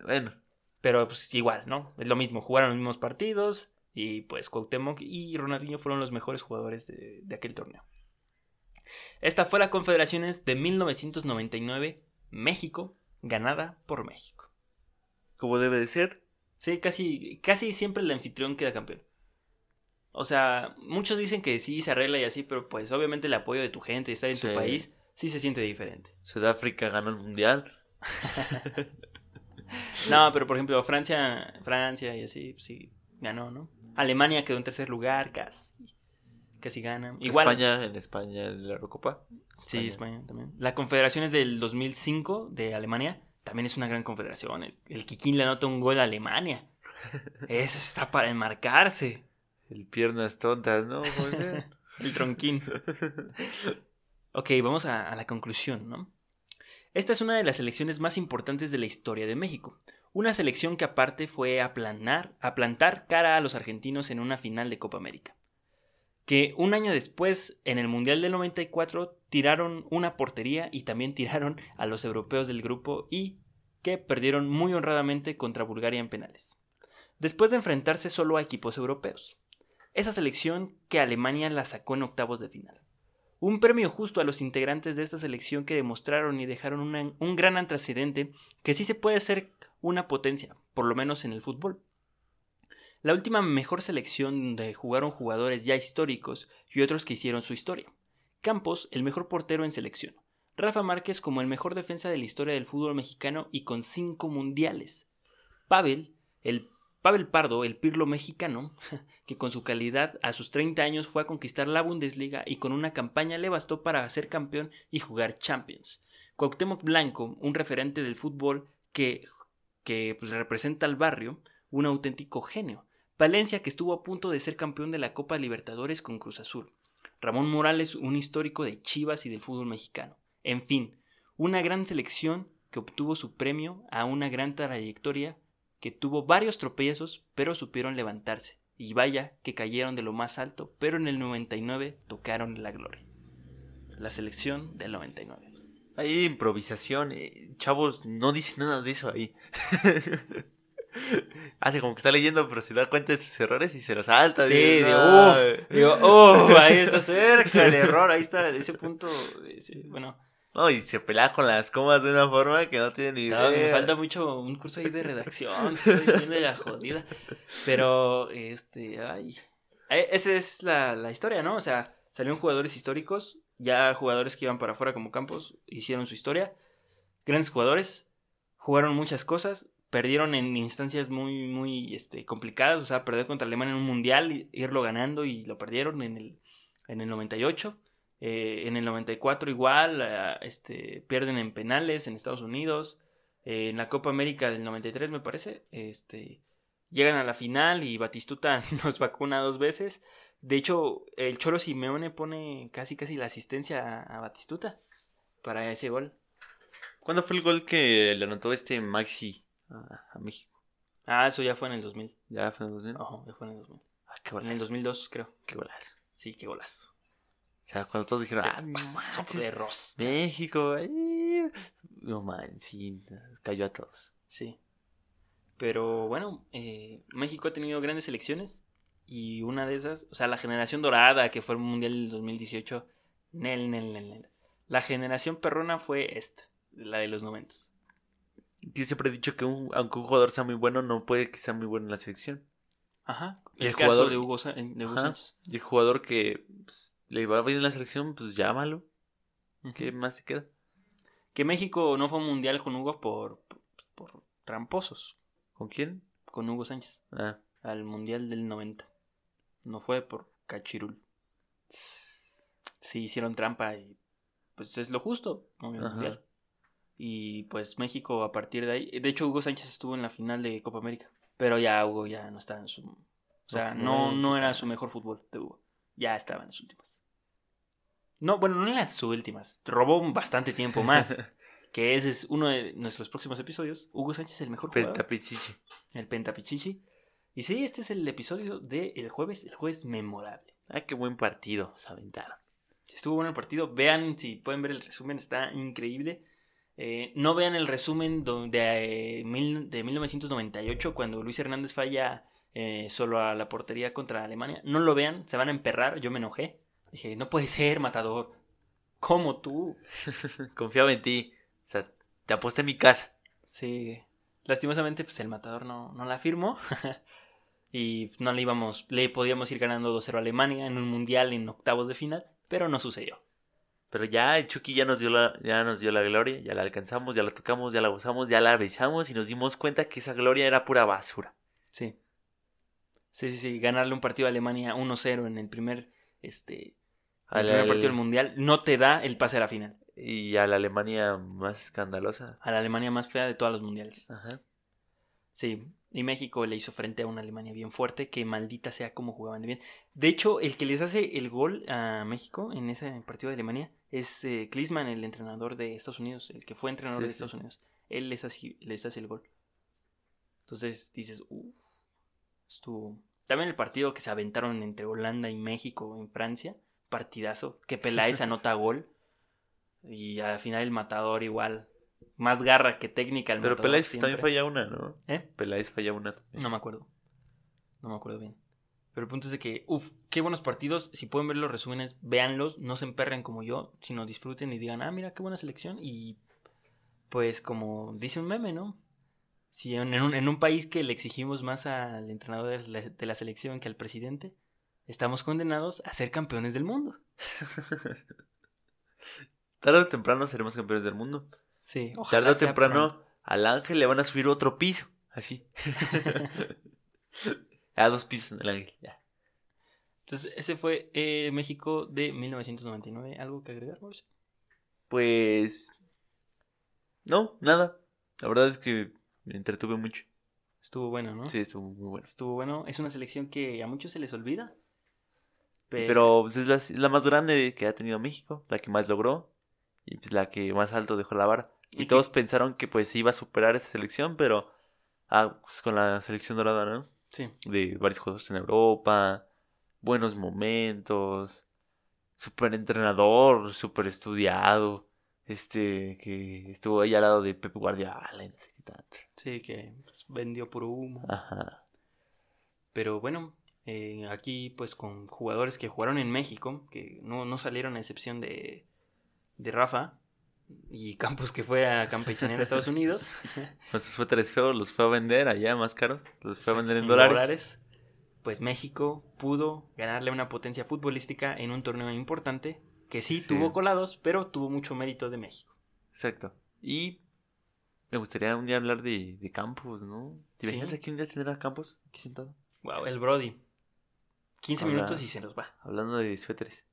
Bueno, Pero pues igual, ¿no? Es lo mismo, jugaron los mismos partidos y pues Cuauhtémoc y Ronaldinho fueron los mejores jugadores de, de aquel torneo. Esta fue la Confederaciones de 1999, México, ganada por México. como debe de ser. Sí, casi, casi siempre el anfitrión queda campeón. O sea, muchos dicen que sí se arregla y así, pero pues obviamente el apoyo de tu gente, estar en tu país, sí se siente diferente. Sudáfrica ganó el mundial. No, pero por ejemplo, Francia, Francia y así, pues, sí, ganó, ¿no? Alemania quedó en tercer lugar, casi. Casi gana. Igual. España, en España, en la Eurocopa. Sí, España también. La confederación es del 2005 de Alemania. También es una gran confederación. El, el Kikín le anota un gol a Alemania. Eso está para enmarcarse. El piernas tontas, ¿no? El tronquín. Ok, vamos a, a la conclusión, ¿no? Esta es una de las selecciones más importantes de la historia de México. Una selección que aparte fue a, planar, a plantar cara a los argentinos en una final de Copa América. Que un año después, en el Mundial del 94, tiraron una portería y también tiraron a los europeos del grupo y que perdieron muy honradamente contra Bulgaria en penales. Después de enfrentarse solo a equipos europeos. Esa selección que Alemania la sacó en octavos de final. Un premio justo a los integrantes de esta selección que demostraron y dejaron un gran antecedente que sí se puede ser una potencia, por lo menos en el fútbol. La última mejor selección donde jugaron jugadores ya históricos y otros que hicieron su historia. Campos, el mejor portero en selección. Rafa Márquez como el mejor defensa de la historia del fútbol mexicano y con cinco mundiales. Pavel, el Pavel Pardo, el Pirlo mexicano, que con su calidad a sus 30 años fue a conquistar la Bundesliga y con una campaña le bastó para ser campeón y jugar Champions. Cuauhtémoc Blanco, un referente del fútbol que, que pues, representa al barrio, un auténtico genio. Valencia, que estuvo a punto de ser campeón de la Copa Libertadores con Cruz Azul. Ramón Morales, un histórico de Chivas y del fútbol mexicano. En fin, una gran selección que obtuvo su premio a una gran trayectoria que tuvo varios tropiezos, pero supieron levantarse. Y vaya que cayeron de lo más alto, pero en el 99 tocaron la gloria. La selección del 99. Hay improvisación. eh, Chavos, no dice nada de eso ahí. Hace como que está leyendo, pero se da cuenta de sus errores y se los salta. Sí, digo, "No". "Uf", digo, oh, ahí está cerca el error, ahí está, ese punto, ese- bueno, No, y se pelea con las comas de una forma que no tiene ni idea. no, me falta mucho un curso ahí de redacción, estoy bien de la jodida, pero, este, ay, eh, esa es la, la historia, ¿no? O sea, salieron jugadores históricos, ya jugadores que iban para afuera como campos, hicieron su historia, grandes jugadores, jugaron muchas cosas, perdieron en instancias muy, muy este, complicadas, o sea, perder contra Alemania en un mundial, irlo ganando y lo perdieron en el, en el 98. Eh, en el 94 igual, ah, este, pierden en penales en Estados Unidos. eh, en la Copa América del 93 me parece, este, llegan a la final y Batistuta nos vacuna dos veces. De hecho, el Cholo Simeone pone casi casi la asistencia a, a Batistuta para ese gol. ¿Cuándo fue el gol que le anotó este Maxi a, a México? Ah, eso ya fue en el 2000. Ya fue en el 2000. Ojo, ya fue en el 2000. Ah, qué En el golazo. 2002, creo. Qué golazo. Sí, qué golazo. O sea, cuando todos dijeron, Se ah, pasó manches, de rosca. México, ay". no man, sí, cayó a todos. Sí. Pero bueno, eh, México ha tenido grandes elecciones y una de esas, o sea, la generación dorada que fue el Mundial del 2018, nel, nel, nel, nel. La generación perrona fue esta, la de los noventas. Yo siempre he dicho que un- aunque un jugador sea muy bueno, no puede que sea muy bueno en la selección. Ajá. Y El, el caso jugador- de Hugo, Sa- de Hugo Ajá. Sánchez. Y el jugador que pues, le va bien en la selección, pues llámalo. ¿Qué más te queda? Que México no fue a un mundial con Hugo por, por, por tramposos, ¿Con quién? con Hugo Sánchez, Ah, al mundial del 90. No fue por cachirul. Sí, hicieron trampa y pues es lo justo con el Ajá. mundial. Y pues México a partir de ahí. De hecho, Hugo Sánchez estuvo en la final de Copa América. Pero ya Hugo ya no estaba en su. O sea, No, no, no, no era su mejor fútbol de Hugo. Ya estaba en las últimas. No, bueno, no en las últimas. Robó bastante tiempo más. que ese es uno de nuestros próximos episodios. Hugo Sánchez es el mejor jugador. Pentapichichi. El Pentapichichi. Y sí, este es el episodio del el jueves. El jueves memorable. Ah, qué buen partido se aventaron. Estuvo bueno el partido. Vean si pueden ver el resumen, está increíble. Eh, no vean el resumen de, eh, mil- de 1998 cuando Luis Hernández falla eh, solo a la portería contra Alemania. No lo vean, se van a emperrar. Yo me enojé. Dije, no puede ser, matador. ¿Cómo tú? Confiaba en ti. O sea, te aposté en mi casa. Sí. Lastimosamente, pues el matador no, no la firmó. y no le íbamos, le podíamos ir ganando 2-0 a Alemania en un mundial en octavos de final, pero no sucedió. Pero ya el Chucky ya nos dio la, ya nos dio la gloria, ya la alcanzamos, ya la tocamos, ya la gozamos, ya la besamos y nos dimos cuenta que esa gloria era pura basura. Sí. Sí, sí, sí. Ganarle un partido a Alemania 1-0 en el primer, este, el primer partido del mundial no te da el pase a la final. y a la Alemania más escandalosa. A la Alemania más fea de todos los mundiales. Ajá. Sí. Y México le hizo frente a una Alemania bien fuerte, que maldita sea como jugaban de bien. De hecho, el que les hace el gol a México en ese partido de Alemania es eh, Klinsmann, el entrenador de Estados Unidos, el que fue entrenador Sí, de sí. Estados Unidos. Él les hace, les hace el gol. Entonces dices, uff, estuvo. También el partido que se aventaron entre Holanda y México en Francia, partidazo, que Peláez anota gol. Y al final el matador igual, más garra que técnica. El Pero matador Peláez siempre. también falla una, ¿no? ¿Eh? Peláez falla una también. No me acuerdo. No me acuerdo bien. Pero el punto es de que, uff, qué buenos partidos. Si pueden ver los resúmenes, véanlos. No se emperren como yo, sino disfruten y digan, ah, mira, qué buena selección. Y pues, como dice un meme, ¿no? Si en un, en un país que le exigimos más al entrenador de la, de la selección que al presidente, estamos condenados a ser campeones del mundo. Tarde o temprano seremos campeones del mundo. Sí, Tarde o temprano pronto. al ángel le van a subir otro piso. Así. a dos pisos en el ángel. Ya. Entonces, ese fue eh, México de 1999. ¿Algo que agregar, Mauricio? Pues. No, nada. La verdad es que me entretuve mucho. Estuvo bueno, ¿no? Sí, estuvo muy bueno. Estuvo bueno. Es una selección que a muchos se les olvida. Pero pues, es, la, más grande que ha tenido México, la que más logró y pues la que más alto dejó la vara. Y, Y todos pensaron que pues iba a superar esa selección, pero ah, pues, con la selección dorada, ¿no? Sí. De varios juegos en Europa, buenos momentos, super entrenador, super estudiado, este que estuvo ahí al lado de Pep Guardiola, y tanto. Sí, que pues, vendió puro humo. Ajá. Pero bueno, eh, aquí pues con jugadores que jugaron en México, que no, no salieron a excepción de, de Rafa y Campos que fue a campechanear a Estados Unidos. Con sus suéteres feos los fue a vender allá más caros, los fue a vender en en dólares. Pues México pudo ganarle una potencia futbolística en un torneo importante que sí, Sí. tuvo colados, pero tuvo mucho mérito de México. Exacto. Y me gustaría un día hablar de, de Campos, ¿no? ¿Te Sí. imaginas aquí un día tener a Campos aquí sentado? Wow, el Brody. 15 Habla- minutos y se nos va. Hablando de suéteres.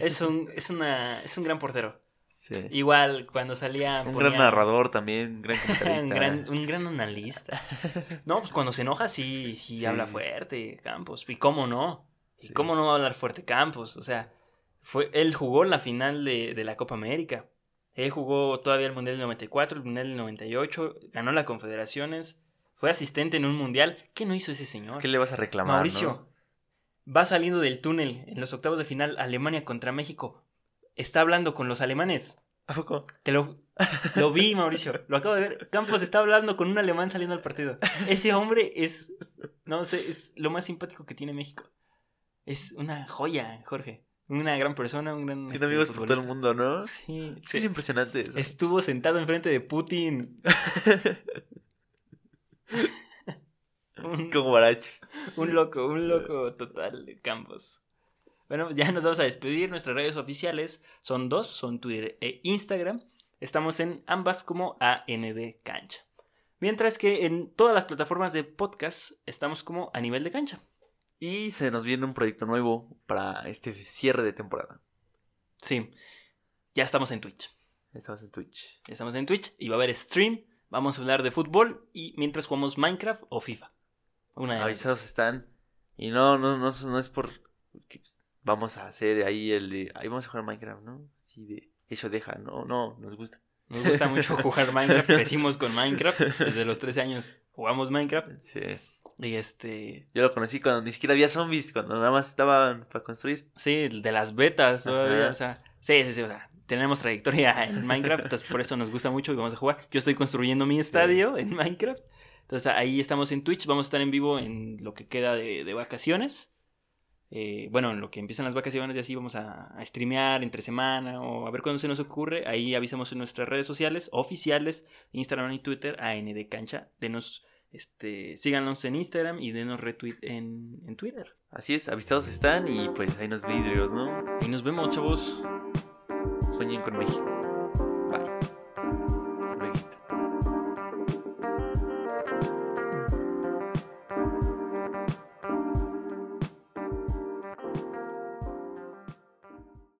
Es un, es una, es un gran portero. Sí. Igual cuando salía. un ponía- gran narrador también, un gran comentarista. un, gran, un gran analista. No, pues cuando se enoja sí, sí, Sí, habla sí. fuerte, Campos. ¿Y cómo no? ¿Y Sí. cómo no va a hablar fuerte Campos? O sea, fue, él jugó la final de, de la Copa América. Él jugó todavía el Mundial del 94, el Mundial del 98, ganó la Confederaciones, fue asistente en un Mundial. ¿Qué no hizo ese señor? ¿Qué le vas a reclamar? Mauricio, no? va saliendo del túnel en los octavos de final Alemania contra México. Está hablando con los alemanes. ¿A poco? Te lo, lo vi, Mauricio. Lo acabo de ver. Campos está hablando con un alemán saliendo al partido. Ese hombre es, no sé, es lo más simpático que tiene México. Es una joya, Jorge. Una gran persona, un gran... Tiene este, amigos por todo el mundo, ¿no? Sí, Es que es impresionante eso. Estuvo sentado enfrente de Putin. un, Como Baraches. un loco, un loco total, Campos. Bueno, ya nos vamos a despedir. Nuestras redes oficiales son dos, son Twitter e Instagram. Estamos en ambas como AND Cancha. Mientras que en todas las plataformas de podcast estamos como a nivel de cancha. Y se nos viene un proyecto nuevo para este cierre de temporada. Sí, ya estamos en Twitch. Estamos en Twitch. Ya estamos en Twitch y va a haber stream. Vamos a hablar de fútbol y mientras jugamos Minecraft o FIFA. Una de Avisados dos. están. Y no, no, no, no es por. Vamos a hacer ahí el de. Ahí vamos a jugar Minecraft, ¿no? Sí, de. Eso deja, no, no, nos gusta. Nos gusta mucho jugar Minecraft. Crecimos con Minecraft. Desde los 13 años jugamos Minecraft. Sí. Y este. Yo lo conocí cuando ni siquiera había zombies, cuando nada más estaban para construir. Sí, de las betas todavía. Ajá. O sea, sí, sí, sí. O sea, tenemos trayectoria en Minecraft. Entonces, por eso nos gusta mucho y vamos a jugar. Yo estoy construyendo mi estadio en Minecraft. Entonces, ahí estamos en Twitch. Vamos a estar en vivo en lo que queda de, de vacaciones. Eh, bueno, en lo que empiezan las vacaciones y así vamos a, a streamear entre semana o a ver cuándo se nos ocurre. Ahí avisamos en nuestras redes sociales oficiales, Instagram y Twitter, AND Cancha. Denos, este, síganos en Instagram y denos retweet en, en Twitter. Así es, avisados están y pues ahí nos vidrios, ¿no? Y nos vemos, chavos. Sueñen con México.